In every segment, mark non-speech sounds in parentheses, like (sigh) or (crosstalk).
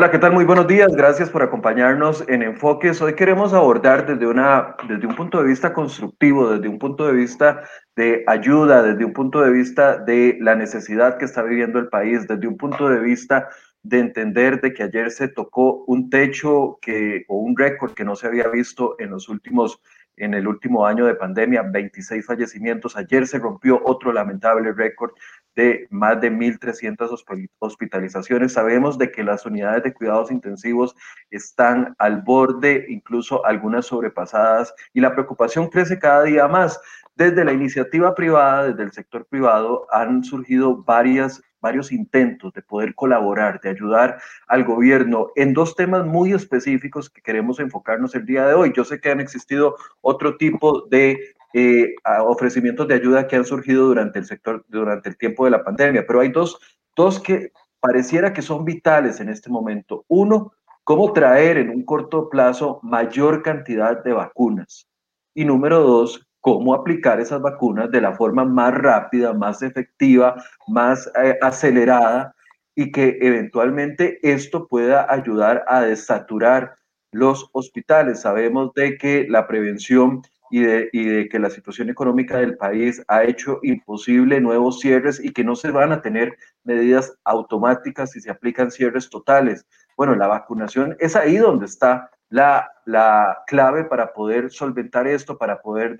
Hola, ¿qué tal? Muy buenos días. Gracias por acompañarnos en Enfoques. Hoy queremos abordar desde, una, desde un punto de vista constructivo, desde un punto de vista de ayuda, desde un punto de vista de la necesidad que está viviendo el país, desde un punto de vista de entender de que ayer se tocó un techo que, o un récord que no se había visto en los últimos en el último año de pandemia, 26 fallecimientos. Ayer se rompió otro lamentable récord de más de 1.300 hospitalizaciones. Sabemos de que las unidades de cuidados intensivos están al borde, incluso algunas sobrepasadas, y la preocupación crece cada día más. Desde la iniciativa privada, desde el sector privado, han surgido varias varios intentos de poder colaborar, de ayudar al gobierno en dos temas muy específicos que queremos enfocarnos el día de hoy. Yo sé que han existido otro tipo de eh, ofrecimientos de ayuda que han surgido durante el sector, durante el tiempo de la pandemia, pero hay dos, dos que pareciera que son vitales en este momento. Uno, cómo traer en un corto plazo mayor cantidad de vacunas. Y número dos, cómo aplicar esas vacunas de la forma más rápida, más efectiva, más eh, acelerada y que eventualmente esto pueda ayudar a desaturar los hospitales. Sabemos de que la prevención y de, y de, que la situación económica del país ha hecho imposible nuevos cierres y que no se van a tener medidas automáticas si se aplican cierres totales. Bueno, la vacunación es ahí donde está la, la clave para poder solventar esto, para poder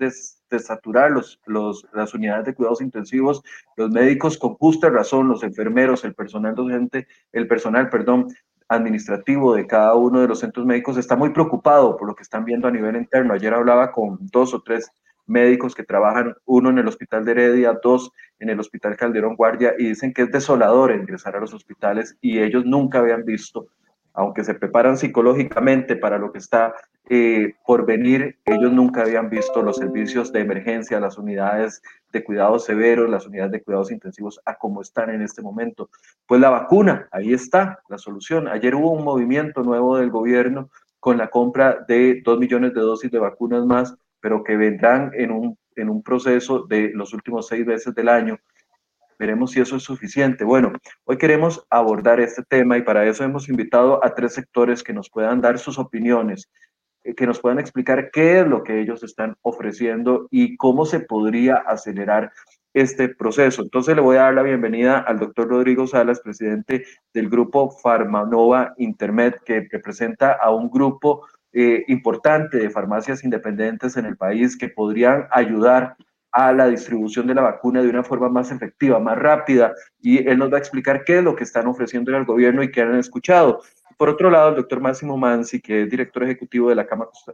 desaturar los, los, las unidades de cuidados intensivos, los médicos con justa razón, los enfermeros, el personal docente, el personal, perdón, administrativo de cada uno de los centros médicos está muy preocupado por lo que están viendo a nivel interno. Ayer hablaba con dos o tres médicos que trabajan, uno en el hospital de Heredia, dos en el hospital Calderón Guardia, y dicen que es desolador ingresar a los hospitales y ellos nunca habían visto aunque se preparan psicológicamente para lo que está eh, por venir, ellos nunca habían visto los servicios de emergencia, las unidades de cuidados severos, las unidades de cuidados intensivos a cómo están en este momento. Pues la vacuna, ahí está la solución. Ayer hubo un movimiento nuevo del gobierno con la compra de dos millones de dosis de vacunas más, pero que vendrán en un, en un proceso de los últimos seis meses del año Veremos si eso es suficiente. Bueno, hoy queremos abordar este tema y para eso hemos invitado a tres sectores que nos puedan dar sus opiniones, que nos puedan explicar qué es lo que ellos están ofreciendo y cómo se podría acelerar este proceso. Entonces le voy a dar la bienvenida al doctor Rodrigo Salas, presidente del grupo Farmanova Intermed, que representa a un grupo eh, importante de farmacias independientes en el país que podrían ayudar a la distribución de la vacuna de una forma más efectiva, más rápida, y él nos va a explicar qué es lo que están ofreciendo el gobierno y qué han escuchado. Por otro lado, el doctor Máximo Mansi, que es director ejecutivo de la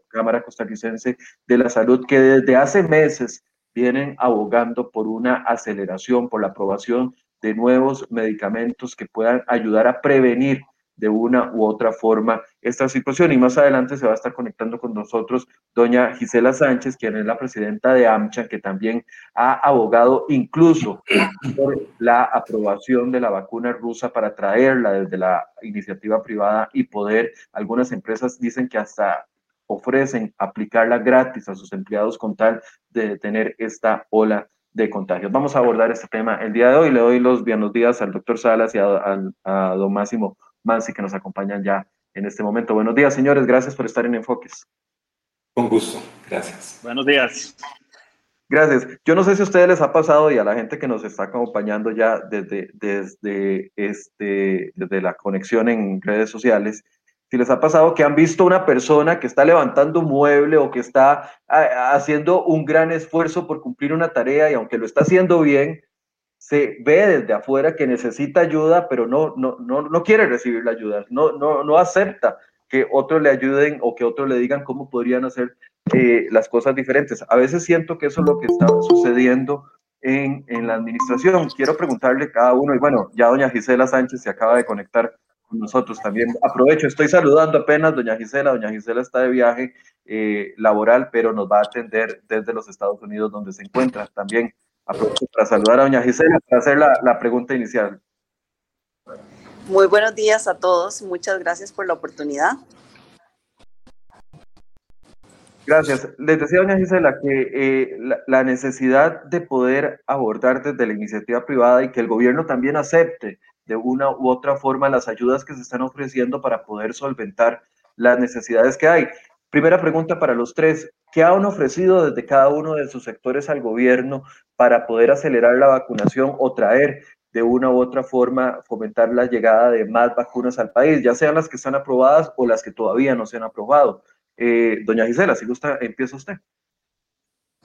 Cámara Costarricense de la Salud, que desde hace meses vienen abogando por una aceleración, por la aprobación de nuevos medicamentos que puedan ayudar a prevenir de una u otra forma esta situación. Y más adelante se va a estar conectando con nosotros doña Gisela Sánchez, quien es la presidenta de AMCHA, que también ha abogado incluso por la aprobación de la vacuna rusa para traerla desde la iniciativa privada y poder, algunas empresas dicen que hasta ofrecen aplicarla gratis a sus empleados con tal de detener esta ola de contagios. Vamos a abordar este tema el día de hoy. Le doy los buenos días al doctor Salas y a, a don Máximo Mansi que nos acompañan ya en este momento. Buenos días, señores. Gracias por estar en Enfoques. Con gusto. Gracias. Buenos días. Gracias. Yo no sé si a ustedes les ha pasado y a la gente que nos está acompañando ya desde, desde, este, desde la conexión en redes sociales, si les ha pasado que han visto una persona que está levantando un mueble o que está ah, haciendo un gran esfuerzo por cumplir una tarea y aunque lo está haciendo bien, se ve desde afuera que necesita ayuda, pero no, no, no, no quiere recibir la ayuda, no, no, no acepta que otros le ayuden o que otros le digan cómo podrían hacer eh, las cosas diferentes. A veces siento que eso es lo que está sucediendo en, en, la administración. Quiero preguntarle a cada uno, y bueno, ya doña Gisela Sánchez se acaba de conectar con nosotros también. Aprovecho, estoy saludando apenas doña Gisela. Doña Gisela está de viaje eh, laboral, pero nos va a atender desde los Estados Unidos donde se encuentra. También Aprovecho para saludar a doña Gisela para hacer la, la pregunta inicial. Muy buenos días a todos. Muchas gracias por la oportunidad. Gracias. Les decía, doña Gisela, que eh, la, la, necesidad de poder abordar desde la iniciativa privada y que el gobierno también acepte de una u otra forma las ayudas que se están ofreciendo para poder solventar las necesidades que hay. Primera pregunta para los tres. ¿Qué han ofrecido desde cada uno de sus sectores al gobierno para poder acelerar la vacunación o traer de una u otra forma fomentar la llegada de más vacunas al país, ya sean las que están aprobadas o las que todavía no se han aprobado? Eh, doña Gisela, si gusta, empieza usted.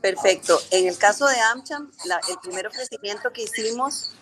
Perfecto. En el caso de AmCham, el primer ofrecimiento que hicimos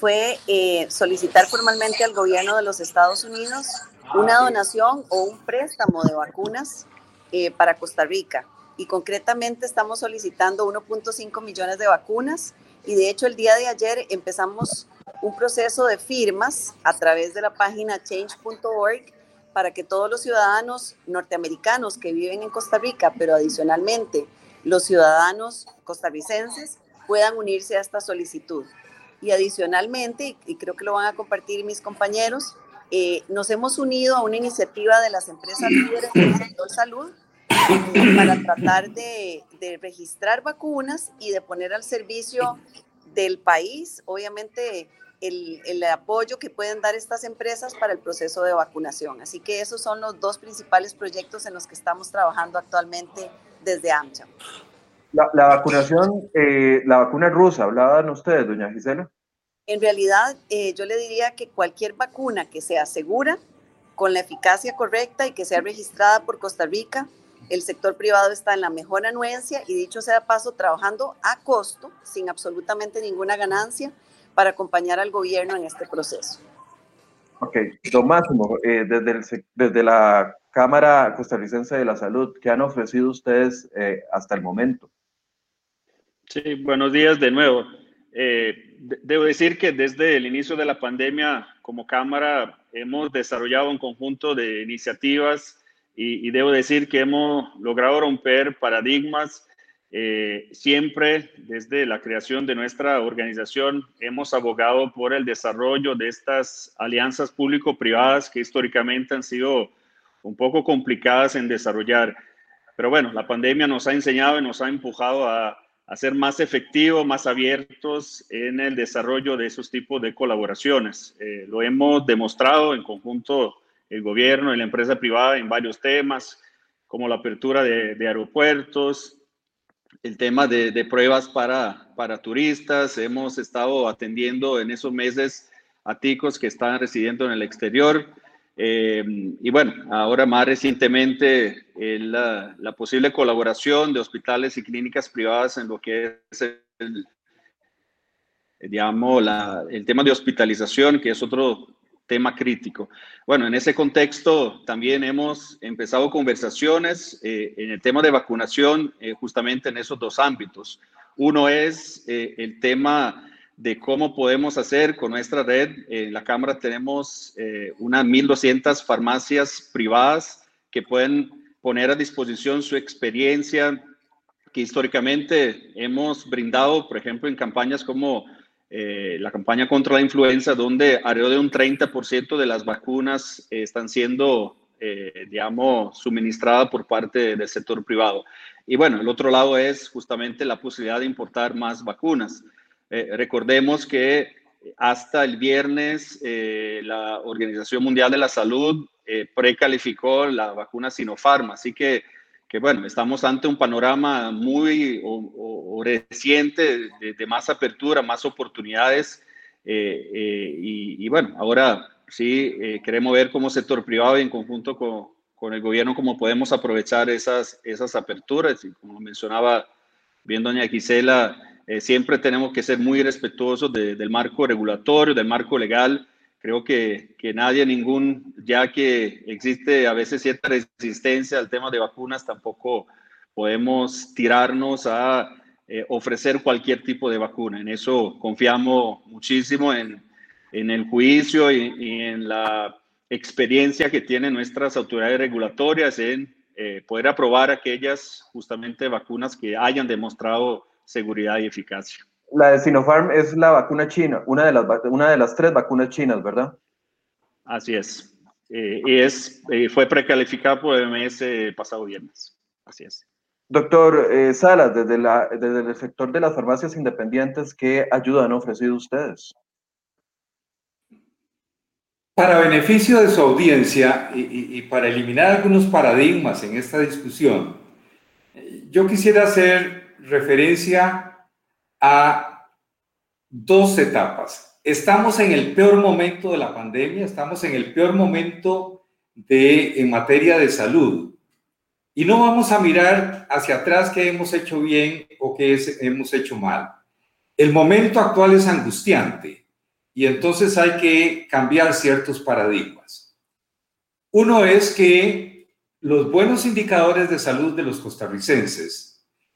fue eh, solicitar formalmente al gobierno de los Estados Unidos una donación o un préstamo de vacunas eh, para Costa Rica. Y concretamente estamos solicitando 1.5 millones de vacunas y de hecho el día de ayer empezamos un proceso de firmas a través de la página change.org para que todos los ciudadanos norteamericanos que viven en Costa Rica, pero adicionalmente los ciudadanos costarricenses, puedan unirse a esta solicitud. Y adicionalmente, y creo que lo van a compartir mis compañeros, eh, nos hemos unido a una iniciativa de las empresas líderes del sector salud para tratar de, registrar vacunas y de poner al servicio del país, obviamente, el, el, apoyo que pueden dar estas empresas para el proceso de vacunación. Así que esos son los dos principales proyectos en los que estamos trabajando actualmente desde AMCHA. La, la vacunación, eh, la vacuna rusa, ¿hablaban ustedes, doña Gisela? En realidad, eh, yo le diría que cualquier vacuna que sea segura, con la eficacia correcta y que sea registrada por Costa Rica, el sector privado está en la mejor anuencia y dicho sea paso, trabajando a costo, sin absolutamente ninguna ganancia, para acompañar al gobierno en este proceso. Ok, don Máximo, eh, desde, desde la Cámara Costarricense de la Salud, ¿qué han ofrecido ustedes eh, hasta el momento? Sí, buenos días de nuevo. Eh, debo decir que desde el inicio de la pandemia, como Cámara, hemos desarrollado un conjunto de iniciativas y, debo decir que hemos logrado romper paradigmas. Eh, siempre desde la creación de nuestra organización hemos abogado por el desarrollo de estas alianzas público-privadas que históricamente han sido un poco complicadas en desarrollar. Pero bueno, la pandemia nos ha enseñado y nos ha empujado a a ser más efectivos, más abiertos en el desarrollo de esos tipos de colaboraciones. Eh, lo hemos demostrado en conjunto el gobierno y la empresa privada en varios temas, como la apertura de, aeropuertos, el tema de, pruebas para, para turistas. Hemos estado atendiendo en esos meses a ticos que están residiendo en el exterior. Eh, y bueno, ahora más recientemente la, posible colaboración de hospitales y clínicas privadas en lo que es el, digamos, el tema de hospitalización, que es otro tema crítico. Bueno, en ese contexto también hemos empezado conversaciones eh, en el tema de vacunación eh, justamente en esos dos ámbitos. Uno es el tema de cómo podemos hacer con nuestra red. En la Cámara tenemos eh, unas 1.200 farmacias privadas que pueden poner a disposición su experiencia que históricamente hemos brindado, por ejemplo, en campañas como eh, la campaña contra la influenza, donde alrededor de un 30% de las vacunas están siendo, eh, digamos, suministradas por parte del sector privado. Y bueno, el otro lado es justamente la posibilidad de importar más vacunas. Eh, recordemos que hasta el viernes eh, la Organización Mundial de la Salud eh, precalificó la vacuna Sinopharm, así que, que, bueno, estamos ante un panorama muy reciente de, más apertura, más oportunidades y, y, bueno, ahora sí queremos ver como sector privado y en conjunto con, con el gobierno cómo podemos aprovechar esas, esas aperturas y como mencionaba bien doña Gisela, eh, siempre tenemos que ser muy respetuosos del marco regulatorio, del marco legal. Creo que, que, nadie, ningún, ya que existe a veces cierta resistencia al tema de vacunas, tampoco podemos tirarnos a eh, ofrecer cualquier tipo de vacuna. En eso confiamos muchísimo en, en el juicio y, en la experiencia que tienen nuestras autoridades regulatorias en eh, poder aprobar aquellas justamente vacunas que hayan demostrado seguridad y eficacia. La de Sinopharm es la vacuna china, una de las, una de las tres vacunas chinas, ¿verdad? Así es. Eh, y es, eh, fue precalificada por el MS pasado viernes. Así es. Doctor eh, Salas, desde, la, desde el sector de las farmacias independientes, ¿qué ayuda han ofrecido ustedes? Para beneficio de su audiencia y, para eliminar algunos paradigmas en esta discusión, yo quisiera hacer referencia a dos etapas. Estamos en el peor momento de la pandemia, estamos en el peor momento de, en materia de salud. Y no vamos a mirar hacia atrás qué hemos hecho bien o qué hemos hecho mal. El momento actual es angustiante y entonces hay que cambiar ciertos paradigmas. Uno es que los buenos indicadores de salud de los costarricenses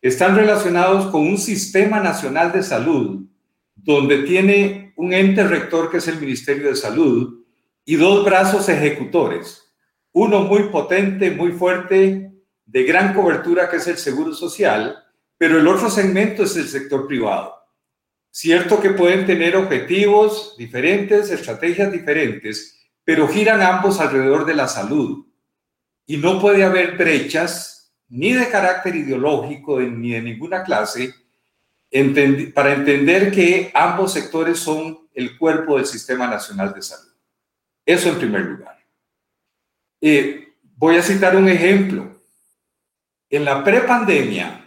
están relacionados con un sistema nacional de salud donde tiene un ente rector que es el Ministerio de Salud y dos brazos ejecutores, uno muy potente, muy fuerte, de gran cobertura que es el Seguro Social, pero el otro segmento es el sector privado. Cierto que pueden tener objetivos diferentes, estrategias diferentes, pero giran ambos alrededor de la salud. Y no puede haber brechas ni de carácter ideológico ni de ninguna clase para entender que ambos sectores son el cuerpo del Sistema Nacional de Salud. Eso en primer lugar. Eh, voy a citar un ejemplo. En la prepandemia,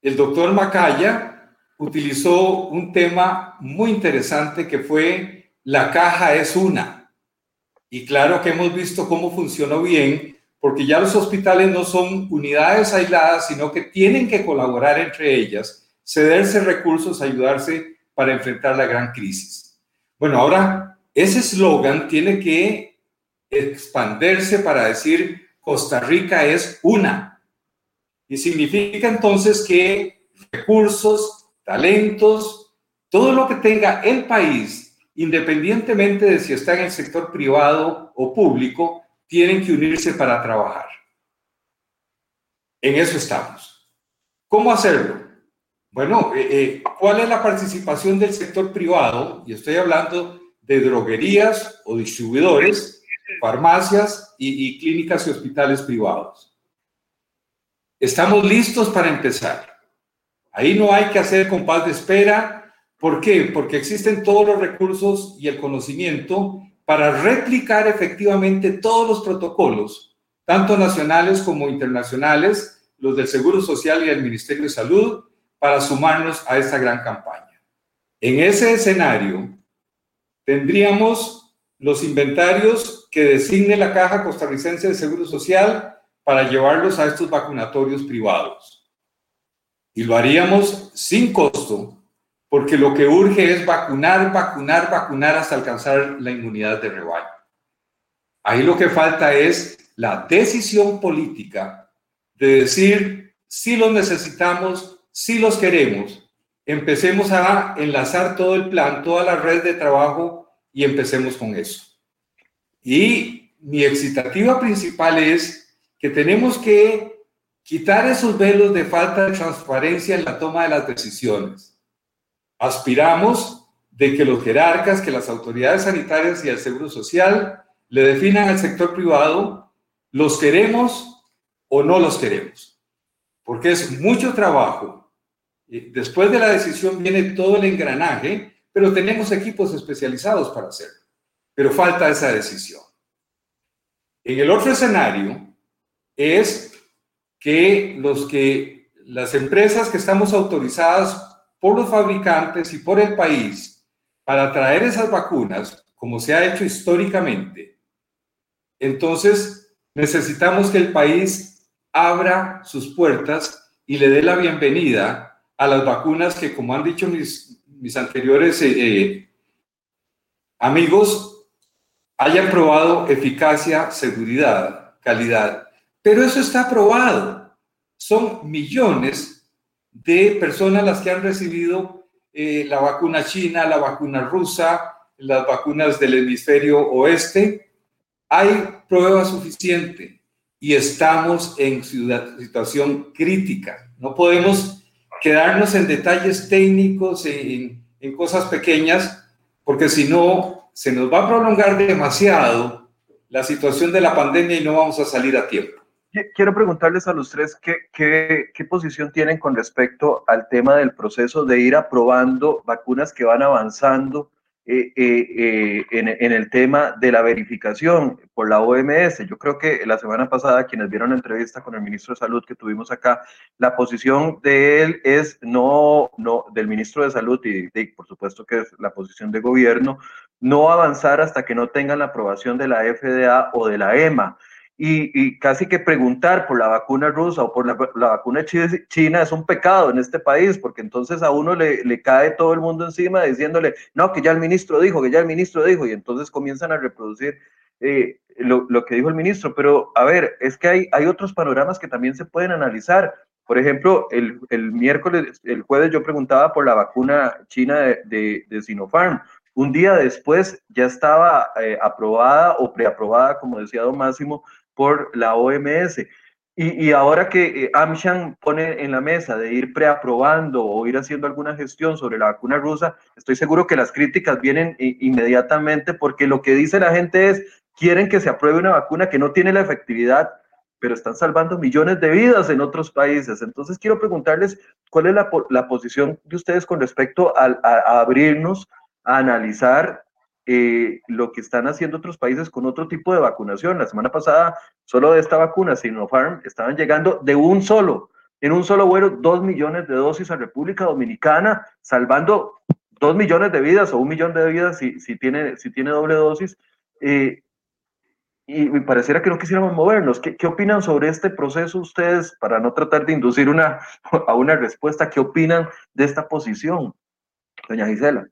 el doctor Macaya utilizó un tema muy interesante que fue la caja es una. Y claro que hemos visto cómo funcionó bien, porque ya los hospitales no son unidades aisladas, sino que tienen que colaborar entre ellas, cederse recursos, ayudarse para enfrentar la gran crisis. Bueno, ahora ese eslogan tiene que expandirse para decir Costa Rica es una. Y significa entonces que recursos, talentos, todo lo que tenga el país, independientemente de si está en el sector privado o público, tienen que unirse para trabajar. En eso estamos. ¿Cómo hacerlo? Bueno, eh, eh, ¿cuál es la participación del sector privado? Y estoy hablando de droguerías o distribuidores, farmacias y clínicas y hospitales privados. Estamos listos para empezar. Ahí no hay que hacer compás de espera. ¿Por qué? Porque existen todos los recursos y el conocimiento para replicar efectivamente todos los protocolos, tanto nacionales como internacionales, los del Seguro Social y el Ministerio de Salud, para sumarnos a esta gran campaña. En ese escenario, tendríamos los inventarios que designe la Caja Costarricense de Seguro Social para llevarlos a estos vacunatorios privados. Y lo haríamos sin costo, porque lo que urge es vacunar, vacunar, vacunar hasta alcanzar la inmunidad de rebaño. Ahí lo que falta es la decisión política de decir si los necesitamos, si los queremos. Empecemos a enlazar todo el plan, toda la red de trabajo y empecemos con eso. Y mi excitativa principal es que tenemos que quitar esos velos de falta de transparencia en la toma de las decisiones. Aspiramos de que los jerarcas, que las autoridades sanitarias y el Seguro Social le definan al sector privado, los queremos o no los queremos, porque es mucho trabajo. Después de la decisión viene todo el engranaje, pero tenemos equipos especializados para hacerlo, pero falta esa decisión. En el otro escenario es que los que las empresas que estamos autorizadas por los fabricantes y por el país para traer esas vacunas, como se ha hecho históricamente, entonces necesitamos que el país abra sus puertas y le dé la bienvenida a las vacunas que, como han dicho mis, mis anteriores eh, eh, amigos, hayan probado eficacia, seguridad, calidad pero eso está probado. Son millones de personas las que han recibido eh, la vacuna china, la vacuna rusa, las vacunas del hemisferio oeste. Hay prueba suficiente y estamos en situación crítica. No podemos quedarnos en detalles técnicos, en, en cosas pequeñas, porque si no, se nos va a prolongar demasiado la situación de la pandemia y no vamos a salir a tiempo quiero preguntarles a los tres qué, qué, qué, posición tienen con respecto al tema del proceso de ir aprobando vacunas que van avanzando eh, eh, en, en, el tema de la verificación por la OMS. Yo creo que la semana pasada, quienes vieron la entrevista con el ministro de Salud que tuvimos acá, la posición de él es no, no, del ministro de Salud y por supuesto que es la posición de gobierno, no avanzar hasta que no tengan la aprobación de la FDA o de la EMA y, casi que preguntar por la vacuna rusa o por la, vacuna china es un pecado en este país, porque entonces a uno le, le, cae todo el mundo encima diciéndole, no, que ya el ministro dijo, que ya el ministro dijo, y entonces comienzan a reproducir eh, lo, lo, que dijo el ministro. Pero a ver, es que hay, hay otros panoramas que también se pueden analizar. Por ejemplo, el, el miércoles, el jueves yo preguntaba por la vacuna china de, de, de Sinopharm. Un día después ya estaba eh, aprobada o preaprobada, como decía don Máximo, por la OMS. Y, y ahora que eh, AmSham pone en la mesa de ir preaprobando o ir haciendo alguna gestión sobre la vacuna rusa, estoy seguro que las críticas vienen inmediatamente porque lo que dice la gente es, quieren que se apruebe una vacuna que no tiene la efectividad, pero están salvando millones de vidas en otros países. Entonces quiero preguntarles cuál es la, la posición de ustedes con respecto a, a, a abrirnos a analizar eh, lo que están haciendo otros países con otro tipo de vacunación. La semana pasada, solo de esta vacuna, Sinopharm, estaban llegando de un solo, en un solo vuelo, dos millones de dosis a República Dominicana, salvando dos millones de vidas o un millón de vidas si, tiene, si tiene doble dosis. Eh, y me pareciera que no quisiéramos movernos. ¿Qué, ¿Qué, opinan sobre este proceso ustedes, para no tratar de inducir una, (laughs) a una respuesta, qué opinan de esta posición, doña Gisela?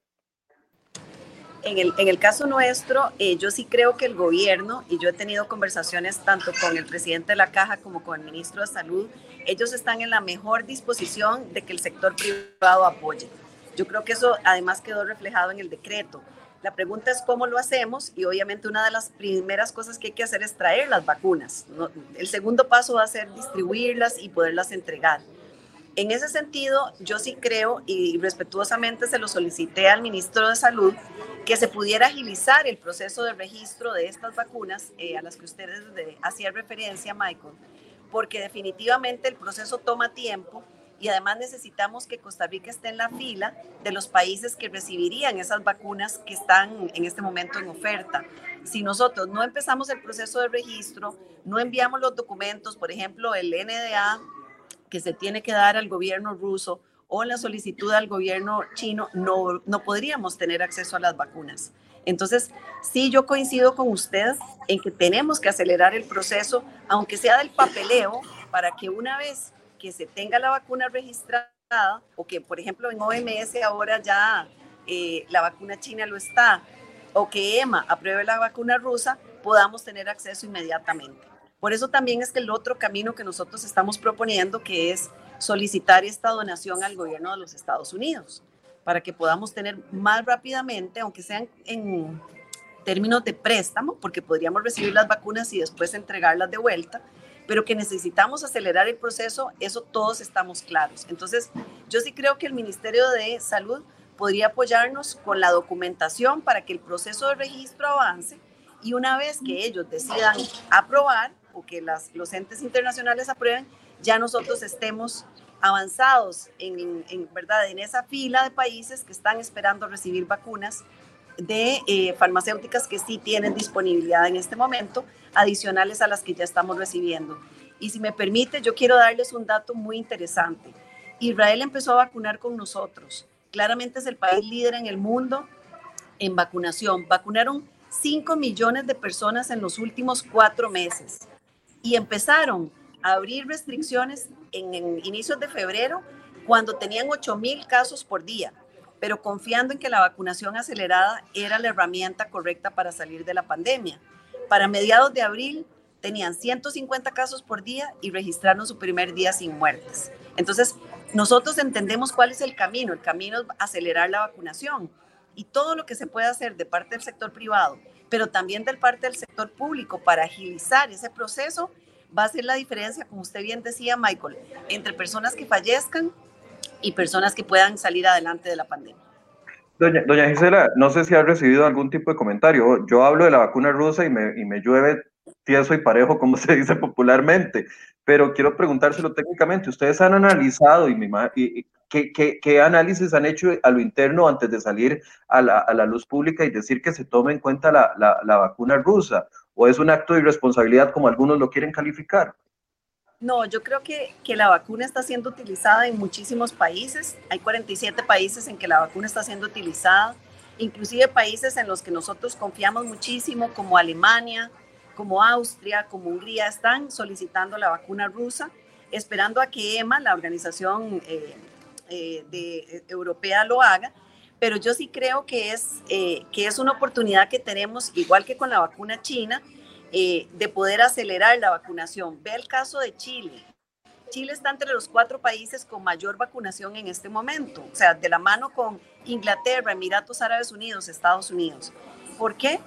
En el, en el caso nuestro, eh, yo sí creo que el gobierno, y yo he tenido conversaciones tanto con el presidente de la Caja como con el ministro de Salud, ellos están en la mejor disposición de que el sector privado apoye. Yo creo que eso además quedó reflejado en el decreto. La pregunta es cómo lo hacemos y obviamente una de las primeras cosas que hay que hacer es traer las vacunas. El segundo paso va a ser distribuirlas y poderlas entregar. En ese sentido, yo sí creo y respetuosamente se lo solicité al ministro de Salud que se pudiera agilizar el proceso de registro de estas vacunas eh, a las que ustedes hacían referencia, Michael, porque definitivamente el proceso toma tiempo y además necesitamos que Costa Rica esté en la fila de los países que recibirían esas vacunas que están en este momento en oferta. Si nosotros no empezamos el proceso de registro, no enviamos los documentos, por ejemplo, el NDA que se tiene que dar al gobierno ruso o la solicitud al gobierno chino, no, no podríamos tener acceso a las vacunas. Entonces, sí, yo coincido con usted en que tenemos que acelerar el proceso, aunque sea del papeleo, para que una vez que se tenga la vacuna registrada, o que, por ejemplo, en OMS ahora ya eh, la vacuna china lo está, o que EMA apruebe la vacuna rusa, podamos tener acceso inmediatamente. Por eso también es que el otro camino que nosotros estamos proponiendo, que es solicitar esta donación al gobierno de los Estados Unidos, para que podamos tener más rápidamente, aunque sean en términos de préstamo, porque podríamos recibir las vacunas y después entregarlas de vuelta, pero que necesitamos acelerar el proceso, eso todos estamos claros. Entonces, yo sí creo que el Ministerio de Salud podría apoyarnos con la documentación para que el proceso de registro avance y una vez que ellos decidan aprobar, o que las, los entes internacionales aprueben, ya nosotros estemos avanzados en, en, verdad en esa fila de países que están esperando recibir vacunas de eh, farmacéuticas que sí tienen disponibilidad en este momento, adicionales a las que ya estamos recibiendo. Y si me permite, yo quiero darles un dato muy interesante. Israel empezó a vacunar con nosotros. Claramente es el país líder en el mundo en vacunación. Vacunaron 5 millones de personas en los últimos cuatro meses y empezaron a abrir restricciones en, inicios de febrero cuando tenían 8 mil casos por día, pero confiando en que la vacunación acelerada era la herramienta correcta para salir de la pandemia. Para mediados de abril tenían 150 casos por día y registraron su primer día sin muertes. Entonces, nosotros entendemos cuál es el camino. El camino es acelerar la vacunación y todo lo que se puede hacer de parte del sector privado pero también del parte del sector público para agilizar ese proceso, va a ser la diferencia, como usted bien decía, Michael, entre personas que fallezcan y personas que puedan salir adelante de la pandemia. Doña, doña Gisela, no sé si ha recibido algún tipo de comentario. Yo hablo de la vacuna rusa y me, y me llueve tieso y parejo, como (laughs) se dice popularmente. Pero quiero preguntárselo técnicamente. ¿Ustedes han analizado y, y ¿qué, qué, análisis han hecho a lo interno antes de salir a la, a la luz pública y decir que se tome en cuenta la, la, la vacuna rusa? ¿O es un acto de irresponsabilidad como algunos lo quieren calificar? No, yo creo que, que, la vacuna está siendo utilizada en muchísimos países. Hay 47 países en que la vacuna está siendo utilizada, inclusive países en los que nosotros confiamos muchísimo, como Alemania, como Austria, como Hungría, están solicitando la vacuna rusa, esperando a que EMA, la organización eh, eh, de, eh, europea, lo haga. Pero yo sí creo que es, que es una oportunidad que tenemos, igual que con la vacuna china, eh, de poder acelerar la vacunación. Ve el caso de Chile. Chile está entre los cuatro países con mayor vacunación en este momento, o sea, de la mano con Inglaterra, Emiratos Árabes Unidos, Estados Unidos. ¿Por qué?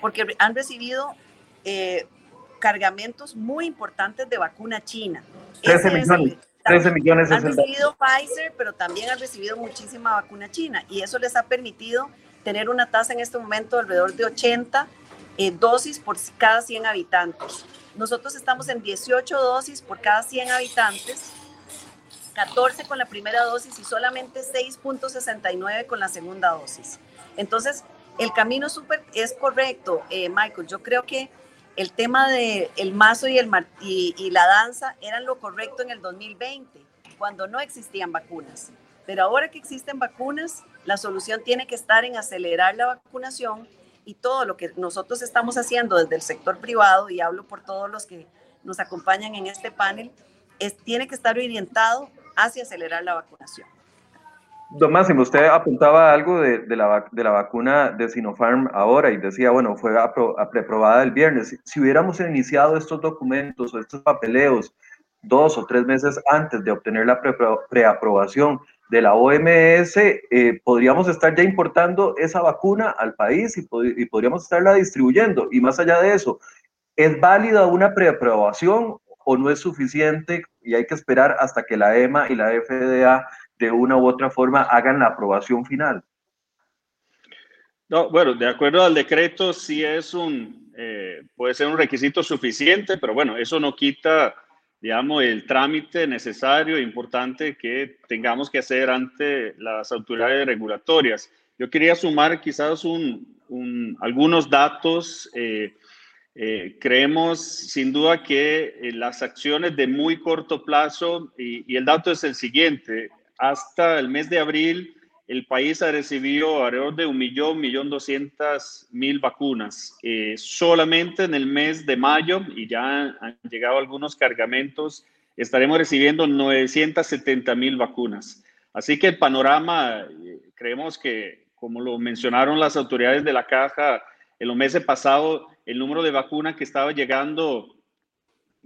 Porque han recibido eh, cargamentos muy importantes de vacuna china. 13 millones. 13 millones han recibido Pfizer, pero también han recibido muchísima vacuna china y eso les ha permitido tener una tasa en este momento alrededor de 80 eh, dosis por cada 100 habitantes. Nosotros estamos en 18 dosis por cada 100 habitantes, 14 con la primera dosis y solamente 6.69 con la segunda dosis. Entonces, el camino super, es correcto, eh, Michael. Yo creo que el tema del el mazo y, el, y, y la danza eran lo correcto en el 2020, cuando no existían vacunas. Pero ahora que existen vacunas, la solución tiene que estar en acelerar la vacunación y todo lo que nosotros estamos haciendo desde el sector privado, y hablo por todos los que nos acompañan en este panel, es, tiene que estar orientado hacia acelerar la vacunación. Don Máximo, usted apuntaba algo de, de, la, de, la, vacuna de Sinopharm ahora y decía, bueno, fue aprobada el viernes. Si hubiéramos iniciado estos documentos o estos papeleos dos o tres meses antes de obtener la preaprobación, de la OMS, eh, podríamos estar ya importando esa vacuna al país y, y, podríamos estarla distribuyendo. Y más allá de eso, ¿es válida una preaprobación o no es suficiente y hay que esperar hasta que la EMA y la FDA de una u otra forma hagan la aprobación final? No, bueno, de acuerdo al decreto, sí es un, eh, puede ser un requisito suficiente, pero bueno, eso no quita digamos, el trámite necesario e importante que tengamos que hacer ante las autoridades regulatorias. Yo quería sumar quizás un, algunos datos. Eh, eh, creemos sin duda que las acciones de muy corto plazo, y el dato es el siguiente, hasta el mes de abril, el país ha recibido alrededor de un millón, millón doscientas mil vacunas. Eh, solamente en el mes de mayo, y ya han llegado algunos cargamentos, estaremos recibiendo 970 mil vacunas. Así que el panorama, eh, creemos que, como lo mencionaron las autoridades de la caja, en los meses pasados, el número de vacunas que estaba llegando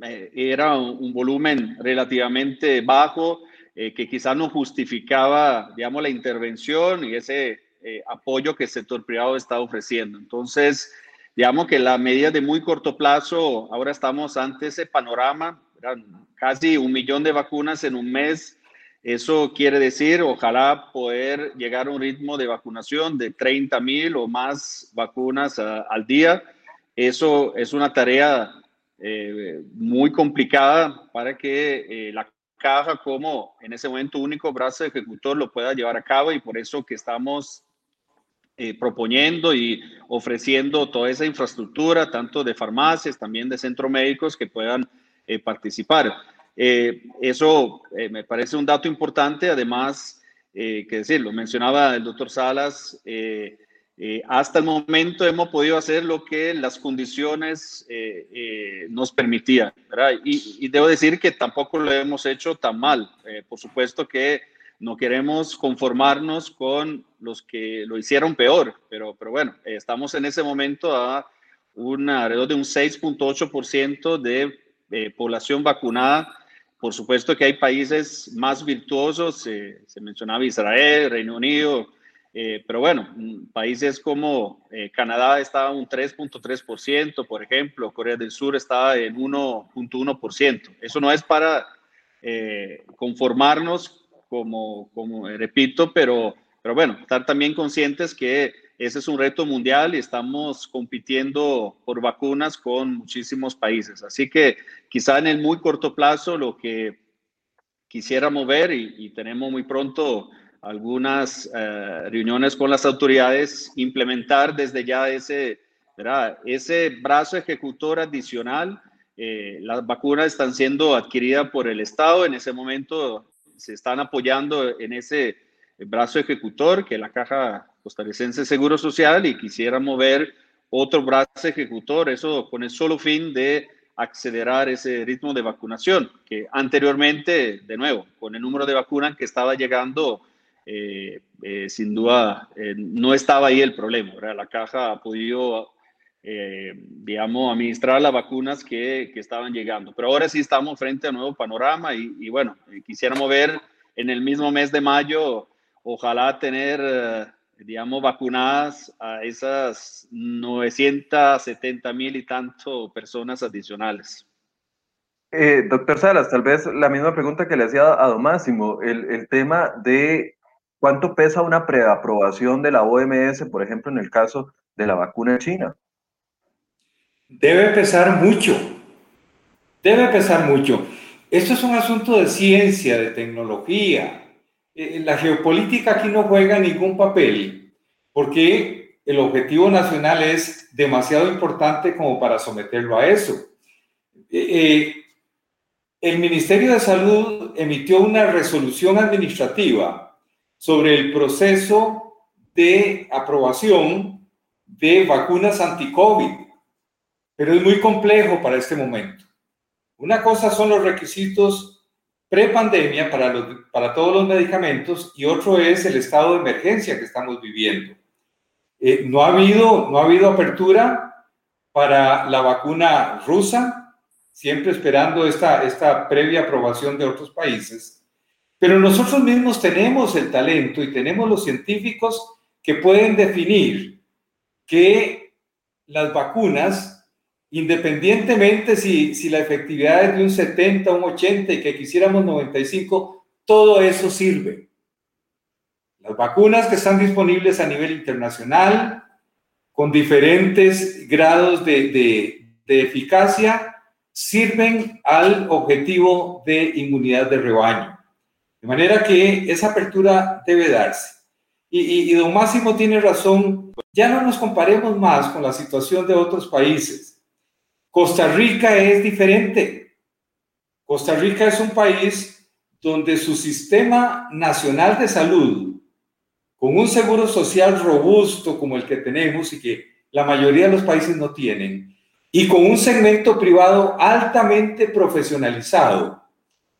eh, era un volumen relativamente bajo eh, que quizás no justificaba, digamos, la intervención y ese eh, apoyo que el sector privado está ofreciendo. Entonces, digamos que la medida de muy corto plazo, ahora estamos ante ese panorama, casi un millón de vacunas en un mes. Eso quiere decir, ojalá poder llegar a un ritmo de vacunación de 30 mil o más vacunas al día. Eso es una tarea eh, muy complicada para que la caja como en ese momento único brazo ejecutor lo pueda llevar a cabo y por eso que estamos eh, proponiendo y ofreciendo toda esa infraestructura, tanto de farmacias, también de centros médicos que puedan eh, participar. Eh, eso me parece un dato importante, además, que decir, lo mencionaba el doctor Salas, hasta el momento hemos podido hacer lo que las condiciones eh, eh, nos permitían. Y, debo decir que tampoco lo hemos hecho tan mal. por supuesto que no queremos conformarnos con los que lo hicieron peor, pero, bueno, estamos en ese momento a un alrededor de un 6.8% de población vacunada. Por supuesto que hay países más virtuosos, se mencionaba Israel, Reino Unido, eh, pero bueno, mm, países como eh, Canadá está un 3.3%, por ejemplo, Corea del Sur está en 1.1%. Eso no es para eh, conformarnos, como, como repito, pero, pero bueno, estar también conscientes que ese es un reto mundial y estamos compitiendo por vacunas con muchísimos países. Así que quizá en el muy corto plazo lo que quisiéramos ver y, tenemos muy pronto algunas eh, reuniones con las autoridades, implementar desde ya ese, ese brazo ejecutor adicional. Eh, las vacunas están siendo adquiridas por el Estado, en ese momento se están apoyando en ese brazo ejecutor, que la Caja Costarricense Seguro Social, y quisiera mover otro brazo ejecutor, eso con el solo fin de acelerar ese ritmo de vacunación, que anteriormente, de nuevo, con el número de vacunas que estaba llegando, eh, eh, sin duda eh, no estaba ahí el problema. La caja ha podido, digamos, administrar las vacunas que, que, estaban llegando. Pero ahora sí estamos frente a un nuevo panorama y, bueno, quisiéramos ver en el mismo mes de mayo ojalá tener, digamos, vacunadas a esas 970 mil y tanto personas adicionales. Doctor Salas, tal vez la misma pregunta que le hacía a don Máximo, el, el tema de cuánto pesa una preaprobación de la OMS, por ejemplo, en el caso de la vacuna china. Debe pesar mucho, debe pesar mucho. Esto es un asunto de ciencia, de tecnología, eh, la geopolítica aquí no juega ningún papel porque el objetivo nacional es demasiado importante como para someterlo a eso. Eh, eh, el Ministerio de Salud emitió una resolución administrativa sobre el proceso de aprobación de vacunas anti-COVID, pero es muy complejo para este momento. Una cosa son los requisitos prepandemia para, para todos los medicamentos y otro es el estado de emergencia que estamos viviendo. Eh, no, ha habido, no ha habido apertura para la vacuna rusa, siempre esperando esta, esta previa aprobación de otros países. Pero nosotros mismos tenemos el talento y tenemos los científicos que pueden definir que las vacunas independientemente si, si la efectividad es de un 70, un 80 y que quisiéramos 95, todo eso sirve. Las vacunas que están disponibles a nivel internacional, con diferentes grados de, de, de eficacia, sirven al objetivo de inmunidad de rebaño. De manera que esa apertura debe darse. Y, y, don Máximo tiene razón, ya no nos comparemos más con la situación de otros países. Costa Rica es diferente. Costa Rica es un país donde su sistema nacional de salud, con un seguro social robusto como el que tenemos y que la mayoría de los países no tienen, y con un segmento privado altamente profesionalizado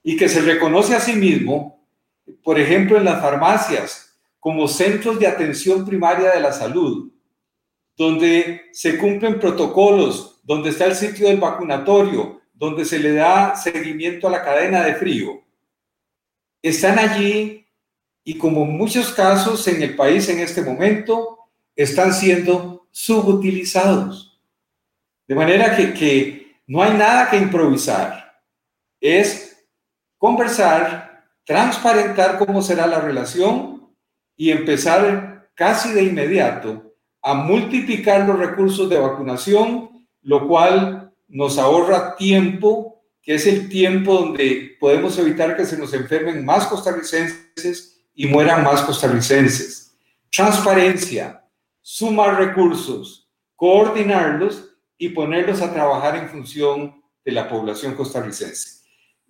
y que se reconoce a sí mismo, por ejemplo, en las farmacias, como centros de atención primaria de la salud, donde se cumplen protocolos donde está el sitio del vacunatorio, donde se le da seguimiento a la cadena de frío, están allí y como muchos casos en el país en este momento, están siendo subutilizados. De manera que, que no hay nada que improvisar. Es conversar, transparentar cómo será la relación y empezar casi de inmediato a multiplicar los recursos de vacunación lo cual nos ahorra tiempo, que es el tiempo donde podemos evitar que se nos enfermen más costarricenses y mueran más costarricenses. Transparencia, sumar recursos, coordinarlos y ponerlos a trabajar en función de la población costarricense.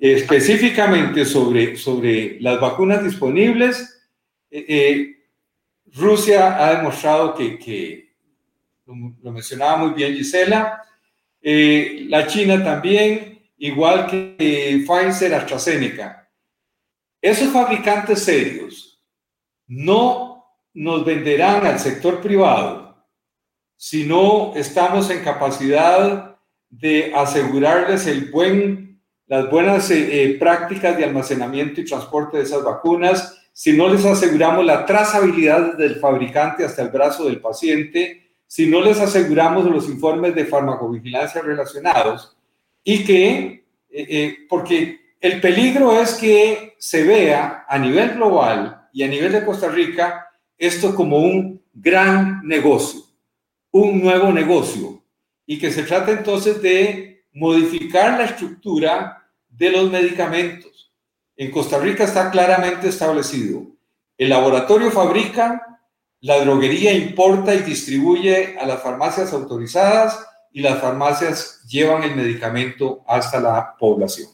Específicamente sobre, sobre las vacunas disponibles, eh, eh, Rusia ha demostrado que, que lo, mencionaba muy bien Gisela, eh, la China también, igual que Pfizer, AstraZeneca. Esos fabricantes serios no nos venderán al sector privado si no estamos en capacidad de asegurarles el buen, las buenas eh, eh, prácticas de almacenamiento y transporte de esas vacunas, si no les aseguramos la trazabilidad del fabricante hasta el brazo del paciente, si no les aseguramos los informes de farmacovigilancia relacionados y que, eh, porque el peligro es que se vea a nivel global y a nivel de Costa Rica esto como un gran negocio, un nuevo negocio, y que se trata entonces de modificar la estructura de los medicamentos. En Costa Rica está claramente establecido. El laboratorio fabrica, la droguería importa y distribuye a las farmacias autorizadas y las farmacias llevan el medicamento hasta la población.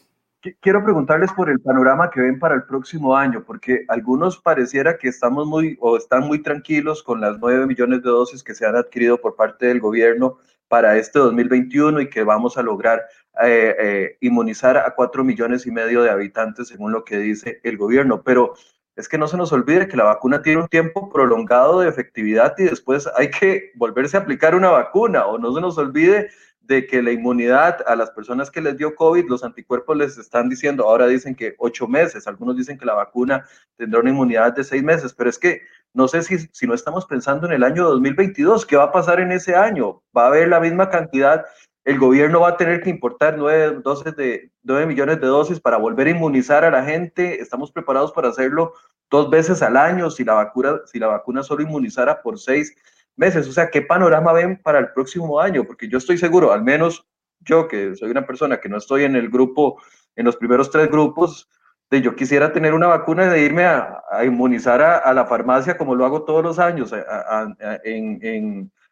Quiero preguntarles por el panorama que ven para el próximo año, porque algunos pareciera que estamos muy o están muy tranquilos con las 9 millones de dosis que se han adquirido por parte del gobierno para este 2021 y que vamos a lograr eh, eh, inmunizar a 4 millones y medio de habitantes según lo que dice el gobierno. Pero es que no se nos olvide que la vacuna tiene un tiempo prolongado de efectividad y después hay que volverse a aplicar una vacuna o no se nos olvide de que la inmunidad a las personas que les dio COVID, los anticuerpos les están diciendo, ahora dicen que ocho meses, algunos dicen que la vacuna tendrá una inmunidad de seis meses, pero es que no sé si, si no estamos pensando en el año 2022, ¿qué va a pasar en ese año? ¿Va a haber la misma cantidad? El gobierno va a tener que importar nueve, dosis de, nueve millones de dosis para volver a inmunizar a la gente. Estamos preparados para hacerlo dos veces al año si la vacuna, si la vacuna solo inmunizara por seis meses. O sea, ¿qué panorama ven para el próximo año? Porque yo estoy seguro, al menos yo que soy una persona que no estoy en el grupo, en los primeros tres grupos, de yo quisiera tener una vacuna de irme a, inmunizar a, la farmacia como lo hago todos los años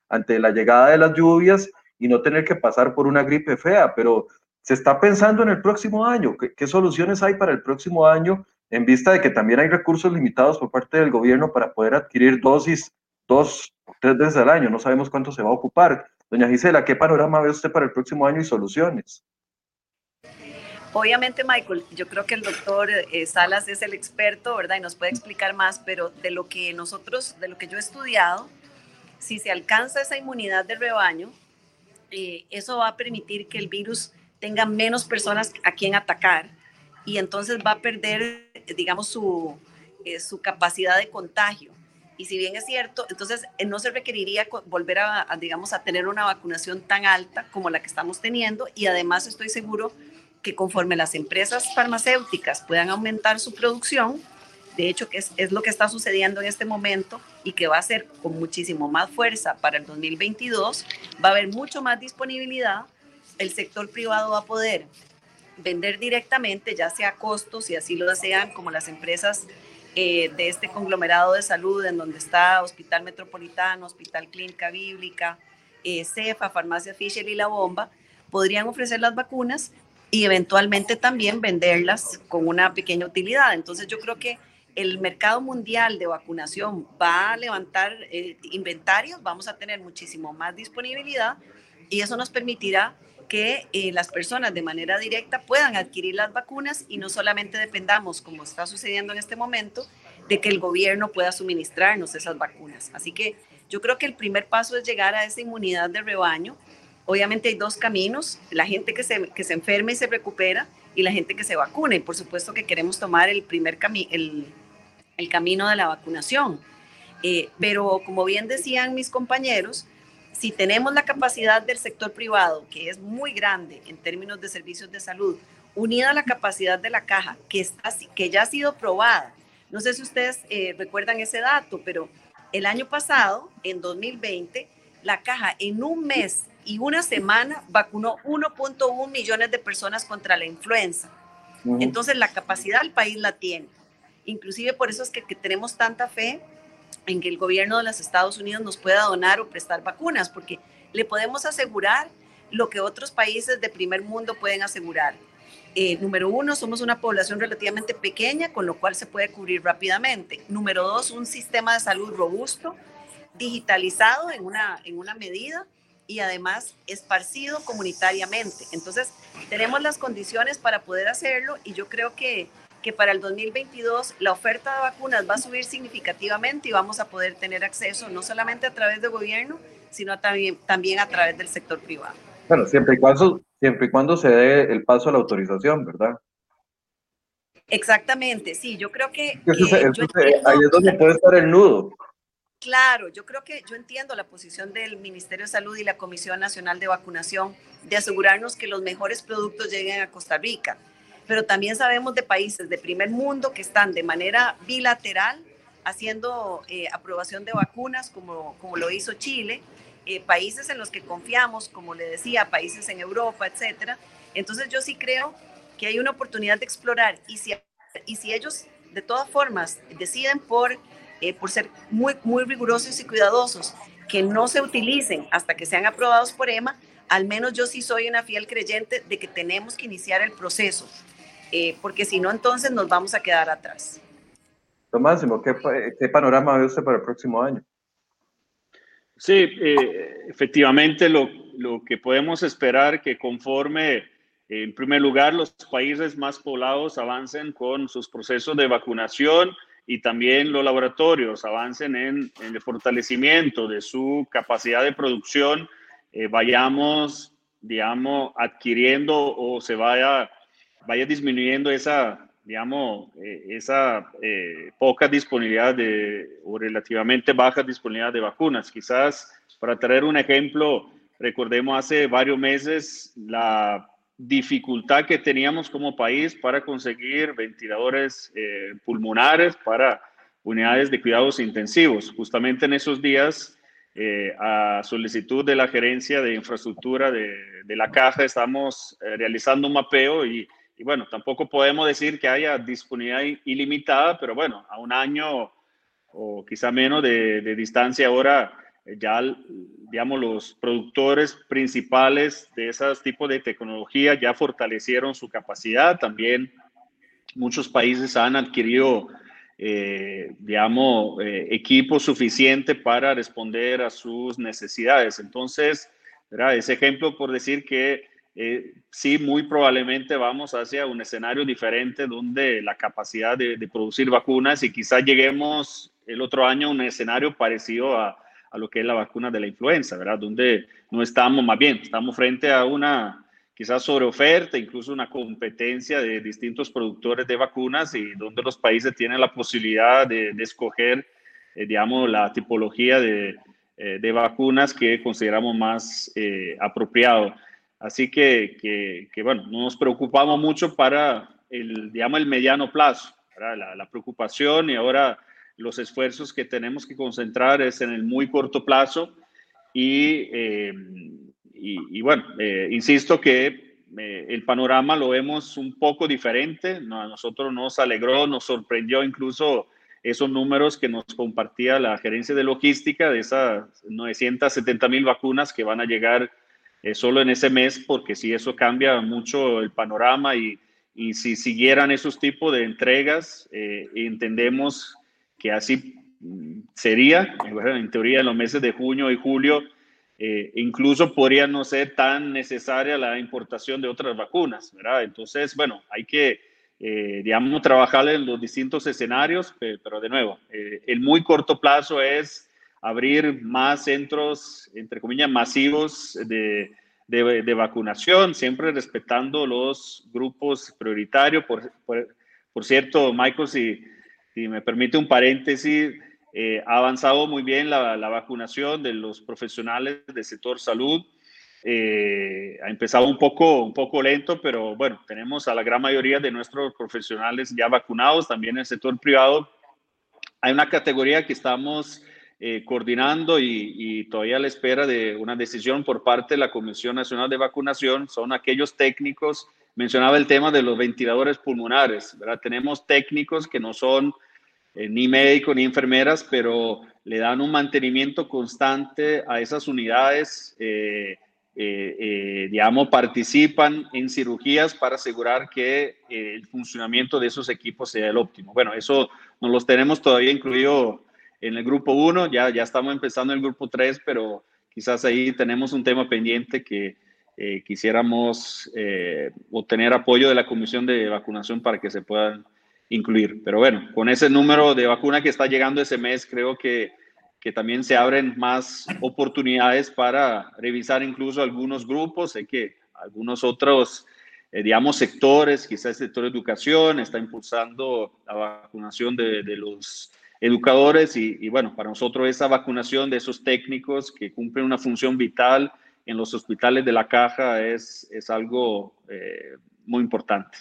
ante la llegada de las lluvias y no tener que pasar por una gripe fea, pero se está pensando en el próximo año. ¿Qué, qué soluciones hay para el próximo año en vista de que también hay recursos limitados por parte del gobierno para poder adquirir dosis dos, tres veces al año, no sabemos cuánto se va a ocupar. Doña Gisela, ¿qué panorama ve usted para el próximo año y soluciones? Obviamente, Michael, yo creo que el doctor eh, Salas es el experto, ¿verdad? Y nos puede explicar más, pero de lo que nosotros, de lo que yo he estudiado, si se alcanza esa inmunidad del rebaño, eh, eso va a permitir que el virus tenga menos personas a quien atacar y entonces va a perder, digamos, su, eh, su capacidad de contagio. Y si bien es cierto, entonces eh, no se requeriría volver a, digamos, a tener una vacunación tan alta como la que estamos teniendo. Y además estoy seguro que conforme las empresas farmacéuticas puedan aumentar su producción, de hecho que es, lo que está sucediendo en este momento y que va a ser con muchísimo más fuerza para el 2022, va a haber mucho más disponibilidad, el sector privado va a poder vender directamente, ya sea a costos, si así lo desean, como las empresas eh, de este conglomerado de salud en donde está Hospital Metropolitano, Hospital Clínica Bíblica, eh, CEFA, Farmacia Fisher y La Bomba, podrían ofrecer las vacunas y eventualmente también venderlas con una pequeña utilidad. Entonces yo creo que el mercado mundial de vacunación va a levantar eh, inventarios, vamos a tener muchísimo más disponibilidad y eso nos permitirá que eh, las personas de manera directa puedan adquirir las vacunas y no solamente dependamos, como está sucediendo en este momento, de que el gobierno pueda suministrarnos esas vacunas. Así que yo creo que el primer paso es llegar a esa inmunidad de rebaño. Obviamente hay dos caminos, la gente que se, que se enferma y se recupera y la gente que se vacuna. Y por supuesto que queremos tomar el primer el, el, camino de la vacunación. Eh, pero como bien decían mis compañeros, si tenemos la capacidad del sector privado, que es muy grande en términos de servicios de salud, unida a la capacidad de la caja, que, está, que ya ha sido probada. No sé si ustedes eh, recuerdan ese dato, pero el año pasado, en 2020, la caja en un mes y una semana vacunó 1.1 millones de personas contra la influenza. Entonces la capacidad del país la tiene. Inclusive por eso es que tenemos tanta fe en que el gobierno de los Estados Unidos nos pueda donar o prestar vacunas, porque le podemos asegurar lo que otros países de primer mundo pueden asegurar. Eh, número uno, somos una población relativamente pequeña, con lo cual se puede cubrir rápidamente. Número dos, un sistema de salud robusto, digitalizado en una, en una medida y además esparcido comunitariamente. Entonces, tenemos las condiciones para poder hacerlo y yo creo que que para el 2022 la oferta de vacunas va a subir significativamente y vamos a poder tener acceso no solamente a través del gobierno, sino también, también a través del sector privado. Bueno, siempre y, cuando, siempre y cuando se dé el paso a la autorización, ¿verdad? Exactamente, sí, yo creo que... ahí es donde puede estar el nudo. Claro, yo creo que yo entiendo la posición del Ministerio de Salud y la Comisión Nacional de Vacunación de asegurarnos que los mejores productos lleguen a Costa Rica pero también sabemos de países de primer mundo que están de manera bilateral haciendo eh, aprobación de vacunas como, como lo hizo Chile, eh, países en los que confiamos, como le decía, países en Europa, etcétera. Entonces yo sí creo que hay una oportunidad de explorar y si, y si ellos de todas formas deciden por, eh, por ser muy, muy rigurosos y cuidadosos que no se utilicen hasta que sean aprobados por EMA, al menos yo sí soy una fiel creyente de que tenemos que iniciar el proceso, porque si no, entonces nos vamos a quedar atrás. Don Máximo, ¿qué, ¿qué, panorama ve usted para el próximo año? Sí, eh, efectivamente lo, lo, que podemos esperar que conforme, en primer lugar, los países más poblados avancen con sus procesos de vacunación y también los laboratorios avancen en, en el fortalecimiento de su capacidad de producción, eh, vayamos, digamos, adquiriendo o se vaya, vaya disminuyendo esa digamos, eh, esa eh, poca disponibilidad de, o relativamente baja disponibilidad de vacunas. Quizás, para traer un ejemplo, recordemos hace varios meses la dificultad que teníamos como país para conseguir ventiladores eh, pulmonares para unidades de cuidados intensivos. Justamente en esos días, a solicitud de la gerencia de infraestructura de, de la caja, estamos realizando un mapeo y y bueno, tampoco podemos decir que haya disponibilidad ilimitada, pero bueno, a un año o quizá menos de, distancia ahora, eh, ya, digamos, los productores principales de esos tipos de tecnología ya fortalecieron su capacidad. También muchos países han adquirido, eh, digamos, eh, equipo suficiente para responder a sus necesidades. Entonces, ¿verdad? ese ejemplo por decir que eh, sí, muy probablemente vamos hacia un escenario diferente donde la capacidad de, producir vacunas y quizás lleguemos el otro año a un escenario parecido a, a, lo que es la vacuna de la influenza, ¿verdad? Donde no estamos, más bien, estamos frente a una quizás sobre oferta, incluso una competencia de distintos productores de vacunas y donde los países tienen la posibilidad de, escoger, eh, digamos, la tipología de, eh, de, vacunas que consideramos más apropiado. Así que, que, bueno, nos preocupamos mucho para el, digamos, el mediano plazo, la, la, preocupación y ahora los esfuerzos que tenemos que concentrar es en el muy corto plazo y, eh, y, bueno, eh, insisto que eh, el panorama lo vemos un poco diferente, a nosotros nos alegró, nos sorprendió incluso esos números que nos compartía la gerencia de logística de esas 970 mil vacunas que van a llegar eh, solo en ese mes, porque si eso cambia mucho el panorama y, y si siguieran esos tipos de entregas, eh, entendemos que así mm, sería, en teoría en los meses de junio y julio, eh, incluso podría no ser tan necesaria la importación de otras vacunas, ¿verdad? Entonces, bueno, hay que, digamos, trabajar en los distintos escenarios, pero de nuevo, el muy corto plazo es abrir más centros, entre comillas, masivos de, de, vacunación, siempre respetando los grupos prioritarios. Por, por, cierto, Michael, si, si, me permite un paréntesis, eh, ha avanzado muy bien la, la, vacunación de los profesionales del sector salud. Eh, ha empezado un poco, un poco lento, pero bueno, tenemos a la gran mayoría de nuestros profesionales ya vacunados, también en el sector privado. Hay una categoría que estamos eh, coordinando y, todavía a la espera de una decisión por parte de la Comisión Nacional de Vacunación son aquellos técnicos, mencionaba el tema de los ventiladores pulmonares. Tenemos técnicos que no son eh, ni médicos ni enfermeras, pero le dan un mantenimiento constante a esas unidades, eh, digamos, participan en cirugías para asegurar que el funcionamiento de esos equipos sea el óptimo. Bueno, eso no los tenemos todavía incluido en el grupo 1, ya, ya estamos empezando el grupo 3, pero quizás ahí tenemos un tema pendiente que eh, quisiéramos eh, obtener apoyo de la Comisión de Vacunación para que se puedan incluir. Pero bueno, con ese número de vacuna que está llegando ese mes, creo que, que también se abren más oportunidades para revisar incluso algunos grupos. Sé que algunos otros, eh, digamos, sectores, quizás el sector de educación, está impulsando la vacunación de, de los educadores y, bueno, para nosotros esa vacunación de esos técnicos que cumplen una función vital en los hospitales de la caja es, es algo eh, muy importante.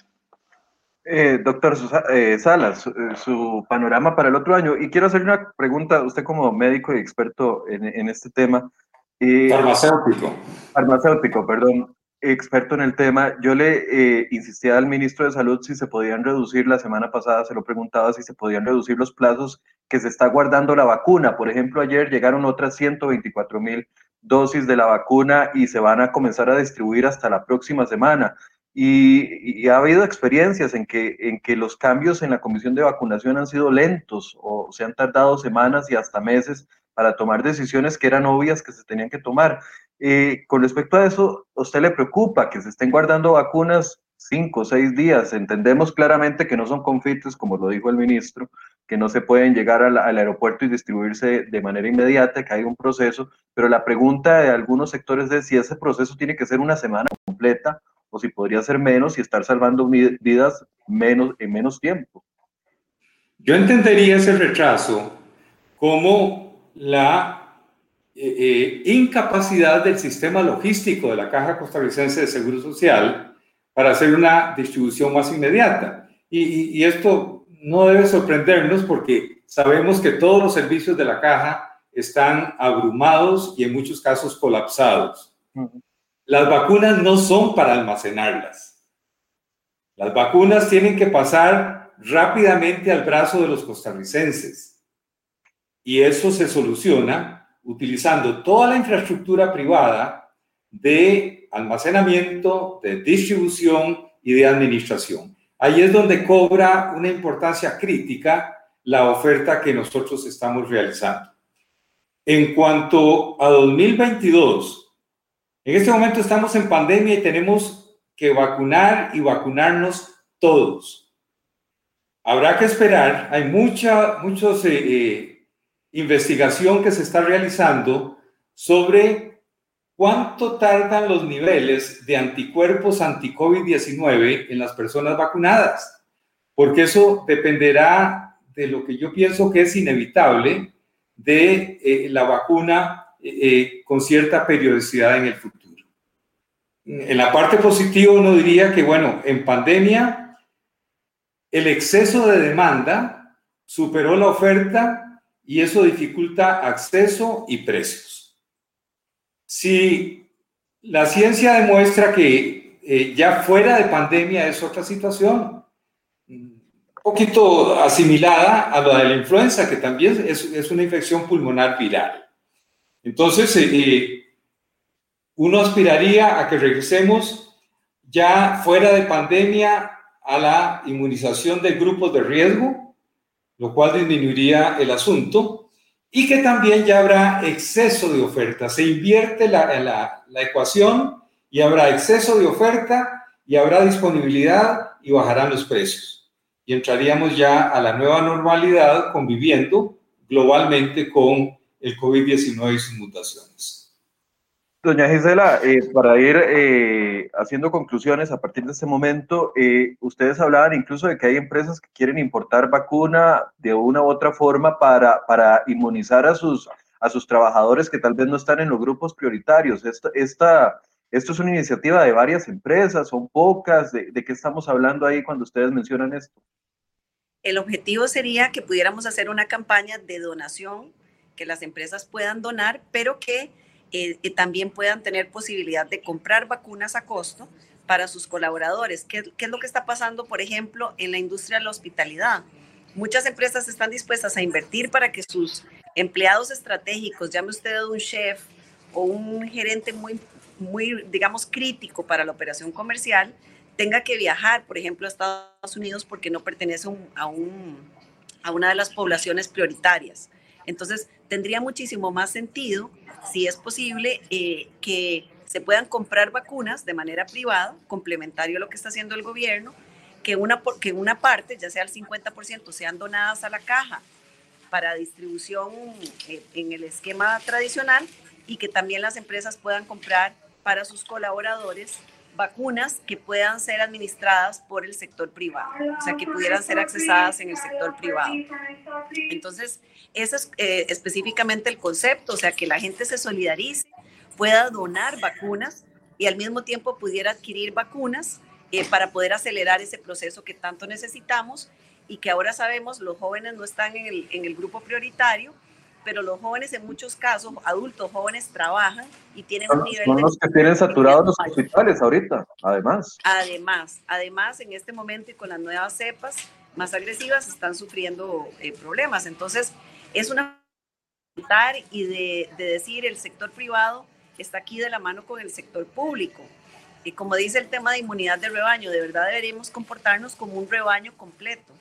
Eh, doctor eh, Salas, su, su, panorama para el otro año. Y quiero hacerle una pregunta, usted como médico y experto en, en este tema. farmacéutico. Farmacéutico, perdón experto en el tema, yo le eh, insistía al ministro de Salud si se podían reducir, la semana pasada se lo preguntaba si se podían reducir los plazos que se está guardando la vacuna. Por ejemplo, ayer llegaron otras 124 mil dosis de la vacuna y se van a comenzar a distribuir hasta la próxima semana. Y, y, ha habido experiencias en que, en que los cambios en la comisión de vacunación han sido lentos o se han tardado semanas y hasta meses para tomar decisiones que eran obvias que se tenían que tomar. Eh, con respecto a eso, ¿a usted le preocupa que se estén guardando vacunas cinco o seis días? Entendemos claramente que no son confites, como lo dijo el ministro, que no se pueden llegar al, al aeropuerto y distribuirse de manera inmediata, que hay un proceso, pero la pregunta de algunos sectores es si ese proceso tiene que ser una semana completa o si podría ser menos y estar salvando vidas menos, en menos tiempo. Yo entendería ese retraso como la eh, eh, incapacidad del sistema logístico de la Caja Costarricense de Seguro Social para hacer una distribución más inmediata. Y, y, esto no debe sorprendernos porque sabemos que todos los servicios de la Caja están abrumados y en muchos casos colapsados. Las vacunas no son para almacenarlas. Las vacunas tienen que pasar rápidamente al brazo de los costarricenses. Y eso se soluciona utilizando toda la infraestructura privada de almacenamiento, de distribución y de administración. Ahí es donde cobra una importancia crítica la oferta que nosotros estamos realizando. En cuanto a 2022, en este momento estamos en pandemia y tenemos que vacunar y vacunarnos todos. Habrá que esperar, hay mucha, muchos eh, eh investigación que se está realizando sobre cuánto tardan los niveles de anticuerpos anti-COVID-19 en las personas vacunadas, porque eso dependerá de lo que yo pienso que es inevitable de eh, la vacuna eh, eh, con cierta periodicidad en el futuro. En la parte positiva uno diría que, bueno, en pandemia el exceso de demanda superó la oferta y eso dificulta acceso y precios. Si la ciencia demuestra que eh, ya fuera de pandemia es otra situación, un poquito asimilada a la de la influenza, que también es, una infección pulmonar viral. Entonces, eh, eh, uno aspiraría a que regresemos ya fuera de pandemia a la inmunización de grupos de riesgo, lo cual disminuiría el asunto, y que también ya habrá exceso de oferta. Se invierte la, la, ecuación y habrá exceso de oferta y habrá disponibilidad y bajarán los precios. Y entraríamos ya a la nueva normalidad conviviendo globalmente con el COVID-19 y sus mutaciones. Doña Gisela, eh, para ir eh, haciendo conclusiones a partir de este momento, eh, ustedes hablaban incluso de que hay empresas que quieren importar vacuna de una u otra forma para, para inmunizar a sus, a sus trabajadores que tal vez no están en los grupos prioritarios. Esta, esto es una iniciativa de varias empresas, son pocas. ¿De, ¿De qué estamos hablando ahí cuando ustedes mencionan esto? El objetivo sería que pudiéramos hacer una campaña de donación, que las empresas puedan donar, pero que eh, también puedan tener posibilidad de comprar vacunas a costo para sus colaboradores. ¿Qué, ¿Qué, es lo que está pasando, por ejemplo, en la industria de la hospitalidad? Muchas empresas están dispuestas a invertir para que sus empleados estratégicos, llame usted un chef o un gerente muy, muy, digamos, crítico para la operación comercial, tenga que viajar, por ejemplo, a Estados Unidos porque no pertenece a, un, a una de las poblaciones prioritarias. Entonces, tendría muchísimo más sentido si es posible, eh, que se puedan comprar vacunas de manera privada, complementario a lo que está haciendo el gobierno, que una, que una parte, ya sea el 50%, sean donadas a la caja para distribución eh, en el esquema tradicional y que también las empresas puedan comprar para sus colaboradores vacunas que puedan ser administradas por el sector privado, o sea, que pudieran ser accesadas en el sector privado. Entonces, ese es eh, específicamente el concepto, o sea, que la gente se solidarice, pueda donar vacunas y al mismo tiempo pudiera adquirir vacunas eh, para poder acelerar ese proceso que tanto necesitamos y que ahora sabemos los jóvenes no están en el, en el grupo prioritario, pero los jóvenes en muchos casos, adultos jóvenes, trabajan y tienen un nivel... Son los que tienen saturados los hospitales ahorita, además. Además, además, en este momento y con las nuevas cepas más agresivas están sufriendo eh, problemas. Entonces, es una y de, de, decir el sector privado está aquí de la mano con el sector público. Y como dice el tema de inmunidad de rebaño, de verdad deberíamos comportarnos como un rebaño completo,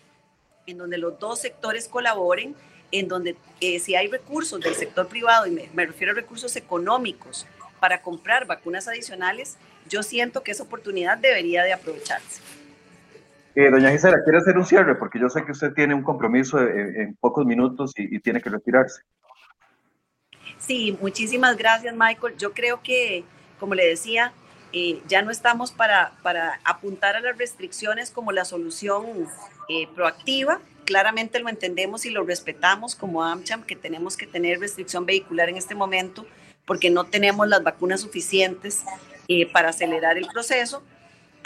en donde los dos sectores colaboren, en donde eh, si hay recursos del sector privado, y me, me refiero a recursos económicos, para comprar vacunas adicionales, yo siento que esa oportunidad debería de aprovecharse. Eh, doña Gisela, ¿quiere hacer un cierre? Porque yo sé que usted tiene un compromiso en, pocos minutos y, tiene que retirarse. Sí, muchísimas gracias, Michael. Yo creo que, como le decía, eh, ya no estamos para, para apuntar a las restricciones como la solución eh, proactiva. Claramente lo entendemos y lo respetamos como AmCham, que tenemos que tener restricción vehicular en este momento porque no tenemos las vacunas suficientes para acelerar el proceso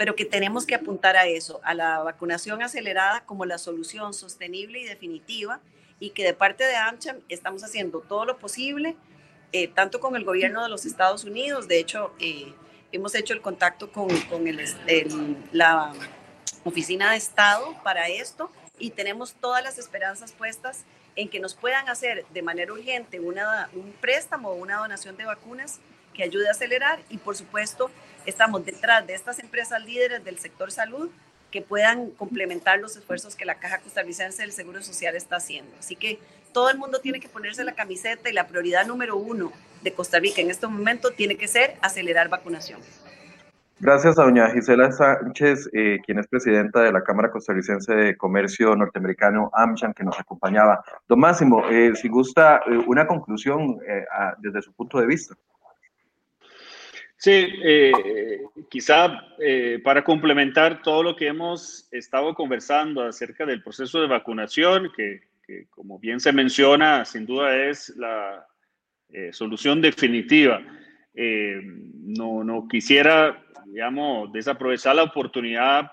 pero que tenemos que apuntar a eso, a la vacunación acelerada como la solución sostenible y definitiva, y que de parte de AmCham estamos haciendo todo lo posible, eh, tanto con el gobierno de los Estados Unidos, de hecho, eh, hemos hecho el contacto con, con el, la Oficina de Estado para esto, y tenemos todas las esperanzas puestas en que nos puedan hacer de manera urgente un préstamo o una donación de vacunas que ayude a acelerar y por supuesto estamos detrás de estas empresas líderes del sector salud que puedan complementar los esfuerzos que la Caja Costarricense del Seguro Social está haciendo. Así que todo el mundo tiene que ponerse la camiseta y la prioridad número uno de Costa Rica en este momento tiene que ser acelerar vacunación. Gracias a doña Gisela Sánchez, eh, quien es presidenta de la Cámara Costarricense de Comercio Norteamericano, AmCham, que nos acompañaba. Don Máximo, eh, si gusta eh, una conclusión desde su punto de vista. Sí, eh, quizá eh, para complementar todo lo que hemos estado conversando acerca del proceso de vacunación, que, como bien se menciona, sin duda es la eh, solución definitiva. no, no quisiera, digamos, desaprovechar la oportunidad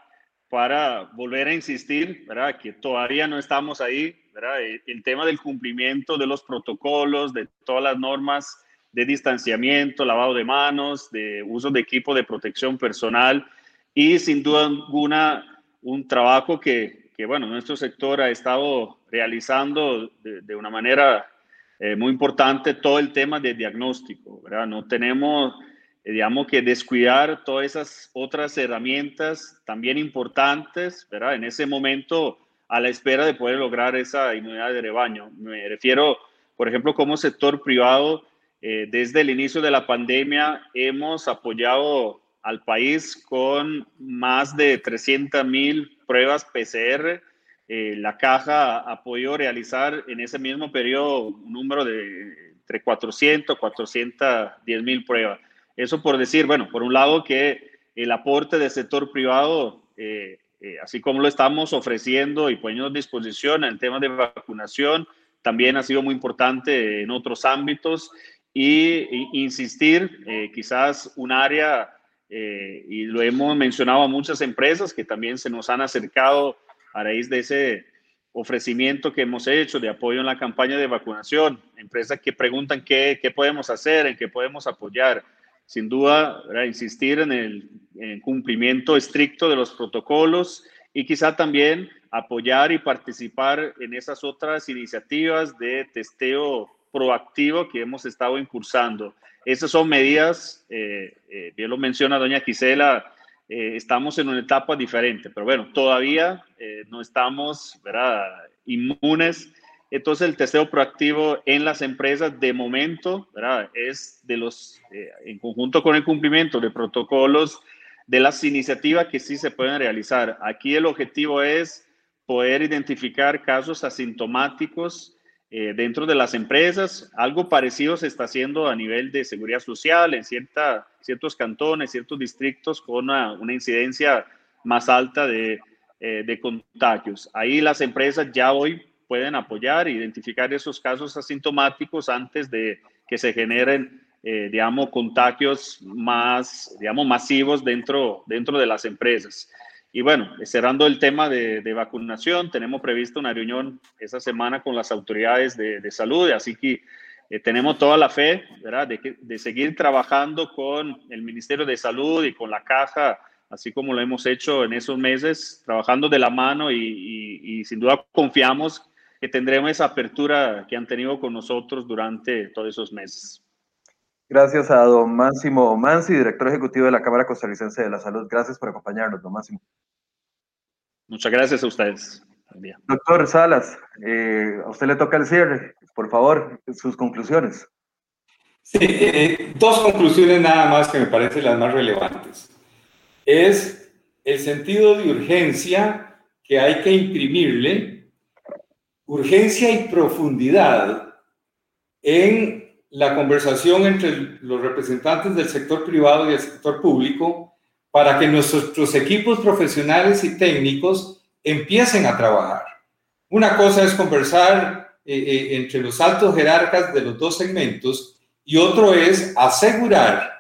para volver a insistir, ¿verdad? Que todavía no estamos ahí, ¿verdad? el tema del cumplimiento de los protocolos, de todas las normas de distanciamiento, lavado de manos, de uso de equipo de protección personal y sin duda alguna un trabajo que, que bueno, nuestro sector ha estado realizando de, una manera eh, muy importante todo el tema de diagnóstico, ¿verdad? No tenemos, eh, digamos, que descuidar todas esas otras herramientas también importantes, ¿verdad? En ese momento a la espera de poder lograr esa inmunidad de rebaño. Me refiero, por ejemplo, como sector privado, eh, desde el inicio de la pandemia hemos apoyado al país con más de 300 mil pruebas PCR. Eh, la caja ha podido realizar en ese mismo periodo un número de entre 400 y 410 mil pruebas. Eso por decir, bueno, por un lado que el aporte del sector privado, eh, así como lo estamos ofreciendo y poniendo a disposición en el tema de vacunación, también ha sido muy importante en otros ámbitos y, insistir, eh, quizás un área, eh, y lo hemos mencionado a muchas empresas que también se nos han acercado a raíz de ese ofrecimiento que hemos hecho de apoyo en la campaña de vacunación, empresas que preguntan qué, qué podemos hacer, en qué podemos apoyar. Sin duda, insistir en el en cumplimiento estricto de los protocolos y quizá también apoyar y participar en esas otras iniciativas de testeo proactivo que hemos estado impulsando. Esas son medidas, eh, eh, bien lo menciona doña Gisela, eh, estamos en una etapa diferente, pero bueno, todavía no estamos ¿verdad? inmunes. Entonces el testeo proactivo en las empresas de momento es de los, en conjunto con el cumplimiento de protocolos, de las iniciativas que sí se pueden realizar. Aquí el objetivo es poder identificar casos asintomáticos eh, dentro de las empresas. Algo parecido se está haciendo a nivel de seguridad social en cierta, ciertos cantones, ciertos distritos con una, incidencia más alta de, eh, de, contagios. Ahí las empresas ya hoy pueden apoyar identificar esos casos asintomáticos antes de que se generen eh, digamos, contagios más, digamos, masivos dentro, dentro de las empresas. Y bueno, cerrando el tema de, vacunación, tenemos previsto una reunión esa semana con las autoridades de, salud, así que eh, tenemos toda la fe, ¿verdad?, de, de, seguir trabajando con el Ministerio de Salud y con la caja, así como lo hemos hecho en esos meses, trabajando de la mano y, y sin duda confiamos que tendremos esa apertura que han tenido con nosotros durante todos esos meses. Gracias a don Máximo Mansi, director ejecutivo de la Cámara Costarricense de la Salud. Gracias por acompañarnos, don Máximo. Muchas gracias a ustedes. Doctor Salas, eh, a usted le toca el cierre. Por favor, sus conclusiones. Sí, eh, dos conclusiones nada más que me parecen las más relevantes. Es el sentido de urgencia que hay que imprimirle, urgencia y profundidad en la conversación entre los representantes del sector privado y el sector público para que nuestros equipos profesionales y técnicos empiecen a trabajar. Una cosa es conversar eh, eh, entre los altos jerarcas de los dos segmentos y otro es asegurar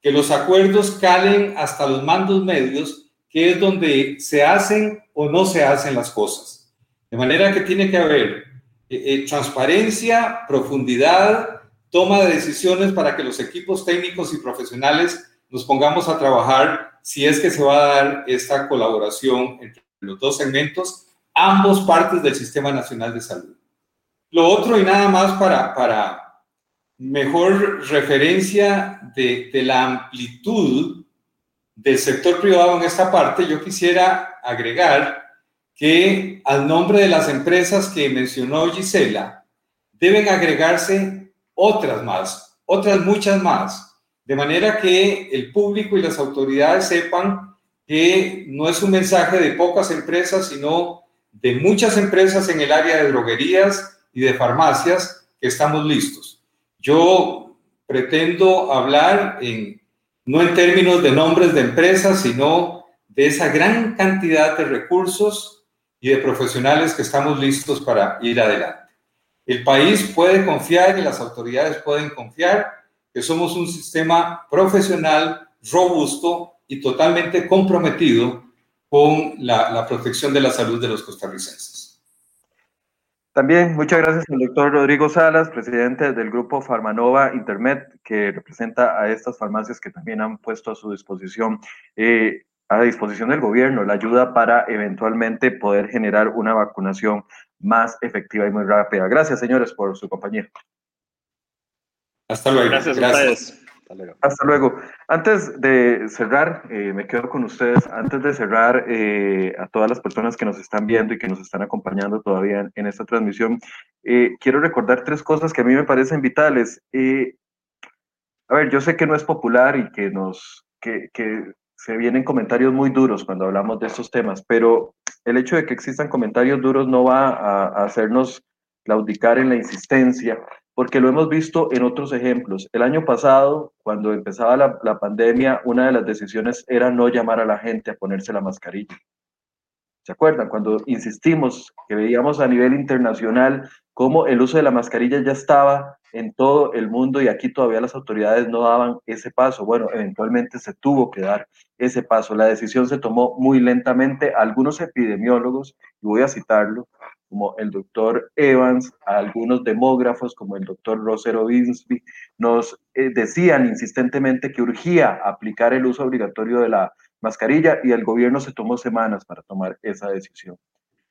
que los acuerdos calen hasta los mandos medios, que es donde se hacen o no se hacen las cosas. De manera que tiene que haber eh, transparencia, profundidad, toma de decisiones para que los equipos técnicos y profesionales nos pongamos a trabajar si es que se va a dar esta colaboración entre los dos segmentos, ambos partes del Sistema Nacional de Salud. Lo otro y nada más para, para mejor referencia de, de la amplitud del sector privado en esta parte, yo quisiera agregar que al nombre de las empresas que mencionó Gisela, deben agregarse otras más, otras muchas más, de manera que el público y las autoridades sepan que no es un mensaje de pocas empresas, sino de muchas empresas en el área de droguerías y de farmacias que estamos listos. Yo pretendo hablar no en términos de nombres de empresas, sino de esa gran cantidad de recursos y de profesionales que estamos listos para ir adelante. El país puede confiar y las autoridades pueden confiar que somos un sistema profesional, robusto y totalmente comprometido con la, protección de la salud de los costarricenses. También muchas gracias al doctor Rodrigo Salas, presidente del grupo Farmanova Internet, que representa a estas farmacias que también han puesto a su disposición, eh, a disposición del gobierno, la ayuda para eventualmente poder generar una vacunación más efectiva y muy rápida. Gracias, señores, por su compañía. Hasta luego. Gracias, Gracias. Hasta luego. Hasta luego. Antes de cerrar, eh, me quedo con ustedes, antes de cerrar eh, a todas las personas que nos están viendo y que nos están acompañando todavía en, esta transmisión, eh, quiero recordar tres cosas que a mí me parecen vitales. a ver, yo sé que no es popular y que nos, que, que se vienen comentarios muy duros cuando hablamos de estos temas, pero el hecho de que existan comentarios duros no va a, hacernos claudicar en la insistencia, porque lo hemos visto en otros ejemplos. El año pasado, cuando empezaba la, la, pandemia, una de las decisiones era no llamar a la gente a ponerse la mascarilla. ¿Se acuerdan? Cuando insistimos que veíamos a nivel internacional cómo el uso de la mascarilla ya estaba en todo el mundo y aquí todavía las autoridades no daban ese paso. Bueno, eventualmente se tuvo que dar ese paso. La decisión se tomó muy lentamente. Algunos epidemiólogos, y voy a citarlo, como el doctor Evans, algunos demógrafos como el doctor Rosero Binsby, nos eh, decían insistentemente que urgía aplicar el uso obligatorio de la mascarilla y el gobierno se tomó semanas para tomar esa decisión.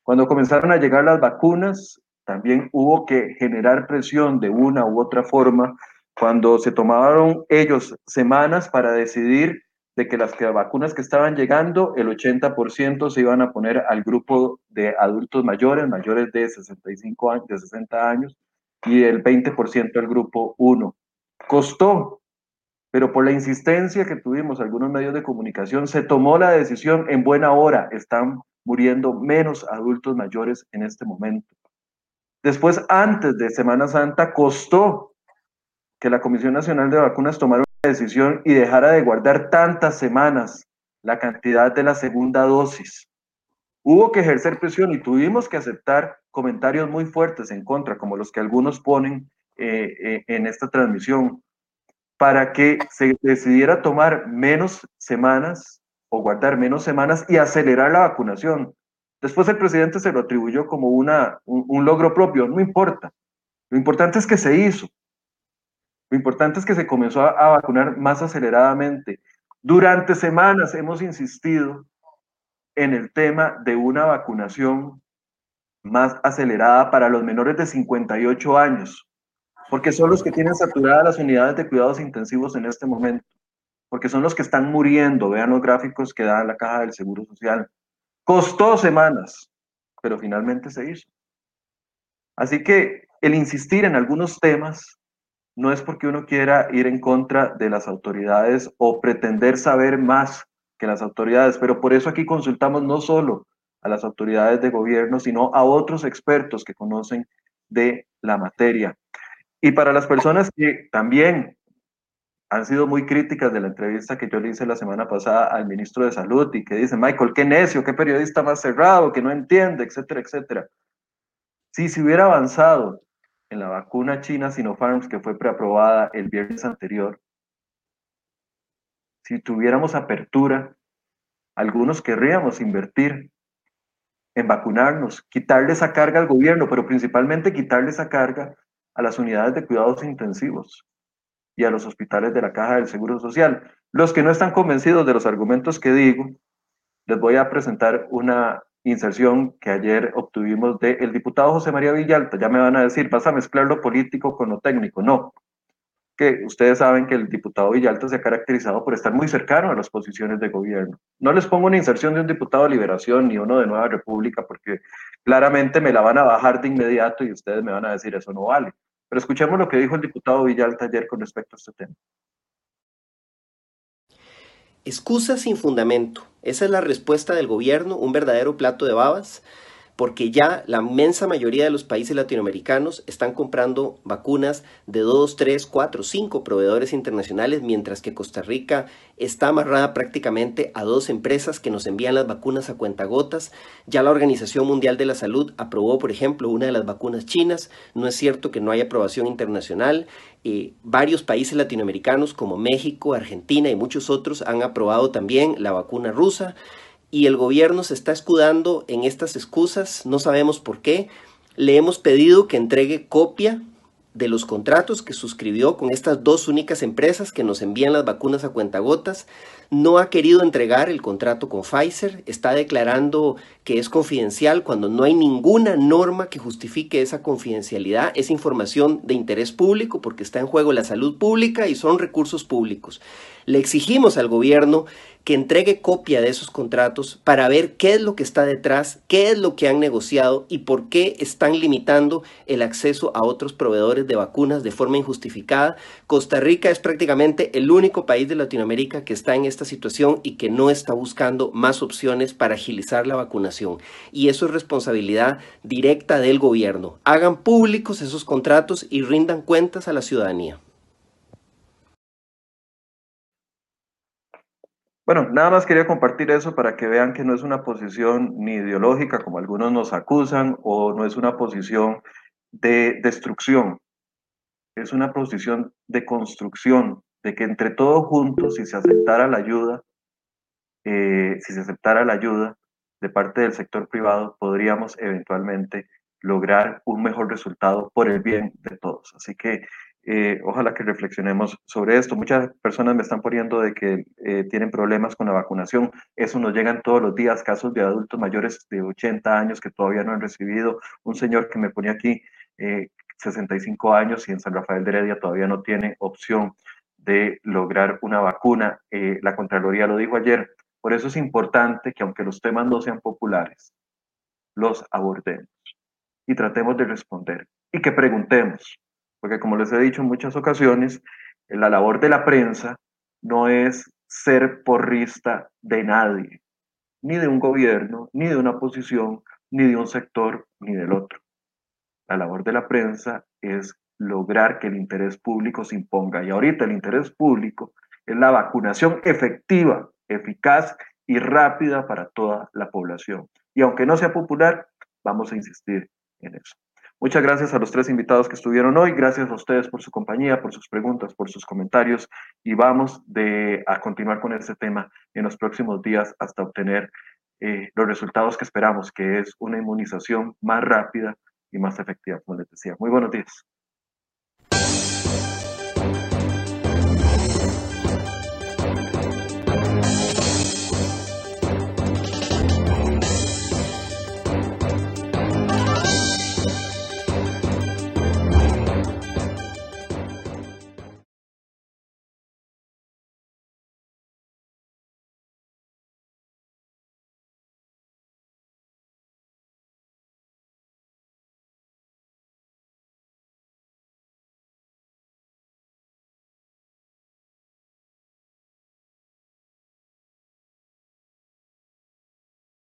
Cuando comenzaron a llegar las vacunas, también hubo que generar presión de una u otra forma cuando se tomaron ellos semanas para decidir de que las vacunas que estaban llegando, el 80% se iban a poner al grupo de adultos mayores, mayores de 65 años, de 60 años, y el 20% al grupo 1. Costó, pero por la insistencia que tuvimos algunos medios de comunicación, se tomó la decisión en buena hora. Están muriendo menos adultos mayores en este momento. Después, antes de Semana Santa, costó que la Comisión Nacional de Vacunas tomara una decisión y dejara de guardar tantas semanas la cantidad de la segunda dosis. Hubo que ejercer presión y tuvimos que aceptar comentarios muy fuertes en contra, como los que algunos ponen eh, eh, en esta transmisión. Para que se decidiera tomar menos semanas o guardar menos semanas y acelerar la vacunación. Después el presidente se lo atribuyó como una, un, logro propio, no importa. Lo importante es que se hizo. Lo importante es que se comenzó a, vacunar más aceleradamente. Durante semanas hemos insistido en el tema de una vacunación más acelerada para los menores de 58 años, porque son los que tienen saturadas las unidades de cuidados intensivos en este momento, porque son los que están muriendo. Vean los gráficos que da la caja del Seguro Social. Costó semanas, pero finalmente se hizo. Así que el insistir en algunos temas no es porque uno quiera ir en contra de las autoridades o pretender saber más que las autoridades, pero por eso aquí consultamos no solo a las autoridades de gobierno, sino a otros expertos que conocen de la materia. Y para las personas que también han sido muy críticas de la entrevista que yo le hice la semana pasada al ministro de Salud y que dicen, Michael, qué necio, qué periodista más cerrado, que no entiende, etcétera, etcétera. Si se hubiera avanzado en la vacuna china Sinopharm que fue preaprobada el viernes anterior, si tuviéramos apertura, algunos querríamos invertir en vacunarnos, quitarle esa carga al gobierno, pero principalmente quitarle esa carga las unidades de cuidados intensivos y a los hospitales de la Caja del Seguro Social. Los que no están convencidos de los argumentos que digo, les voy a presentar una inserción que ayer obtuvimos del diputado José María Villalta. Ya me van a decir, vas a mezclar lo político con lo técnico. No, que ustedes saben que el diputado Villalta se ha caracterizado por estar muy cercano a las posiciones de gobierno. No les pongo una inserción de un diputado de Liberación ni uno de Nueva República porque claramente me la van a bajar de inmediato y ustedes me van a decir eso no vale. Pero escuchemos lo que dijo el diputado Villalta ayer con respecto a este tema. Excusas sin fundamento. Esa es la respuesta del gobierno, un verdadero plato de babas porque ya la inmensa mayoría de los países latinoamericanos están comprando vacunas de 2, 3, 4, 5 proveedores internacionales, mientras que Costa Rica está amarrada prácticamente a dos empresas que nos envían las vacunas a cuentagotas. Ya la Organización Mundial de la Salud aprobó, por ejemplo, una de las vacunas chinas. No es cierto que no haya aprobación internacional. Eh, varios países latinoamericanos como México, Argentina y muchos otros han aprobado también la vacuna rusa y el gobierno se está escudando en estas excusas, no sabemos por qué. Le hemos pedido que entregue copia de los contratos que suscribió con estas dos únicas empresas que nos envían las vacunas a cuentagotas. No ha querido entregar el contrato con Pfizer, está declarando que es confidencial cuando no hay ninguna norma que justifique esa confidencialidad. Es información de interés público porque está en juego la salud pública y son recursos públicos. Le exigimos al gobierno que entregue copia de esos contratos para ver qué es lo que está detrás, qué es lo que han negociado y por qué están limitando el acceso a otros proveedores de vacunas de forma injustificada. Costa Rica es prácticamente el único país de Latinoamérica que está en esta situación y que no está buscando más opciones para agilizar la vacunación. Y eso es responsabilidad directa del gobierno. Hagan públicos esos contratos y rindan cuentas a la ciudadanía. Bueno, nada más quería compartir eso para que vean que no es una posición ni ideológica, como algunos nos acusan, o no es una posición de destrucción. Es una posición de construcción, de que entre todos juntos, si se aceptara la ayuda, eh, si se aceptara la ayuda de parte del sector privado, podríamos eventualmente lograr un mejor resultado por el bien de todos. Así que eh, ojalá que reflexionemos sobre esto. Muchas personas me están poniendo de que eh, tienen problemas con la vacunación. Eso nos llegan todos los días, casos de adultos mayores de 80 años que todavía no han recibido. Un señor que me ponía aquí, 65 eh, años y en San Rafael de Heredia todavía no tiene opción de lograr una vacuna. la Contraloría lo dijo ayer. Por eso es importante que aunque los temas no sean populares, los abordemos y tratemos de responder y que preguntemos porque como les he dicho en muchas ocasiones, la labor de la prensa no es ser porrista de nadie, ni de un gobierno, ni de una posición, ni de un sector, ni del otro. La labor de la prensa es lograr que el interés público se imponga. Y ahorita el interés público es la vacunación efectiva, eficaz y rápida para toda la población. Y aunque no sea popular, vamos a insistir en eso. Muchas gracias a los tres invitados que estuvieron hoy. Gracias a ustedes por su compañía, por sus preguntas, por sus comentarios. Y vamos a continuar con este tema en los próximos días hasta obtener eh, los resultados que esperamos, que es una inmunización más rápida y más efectiva, como les decía. Muy buenos días.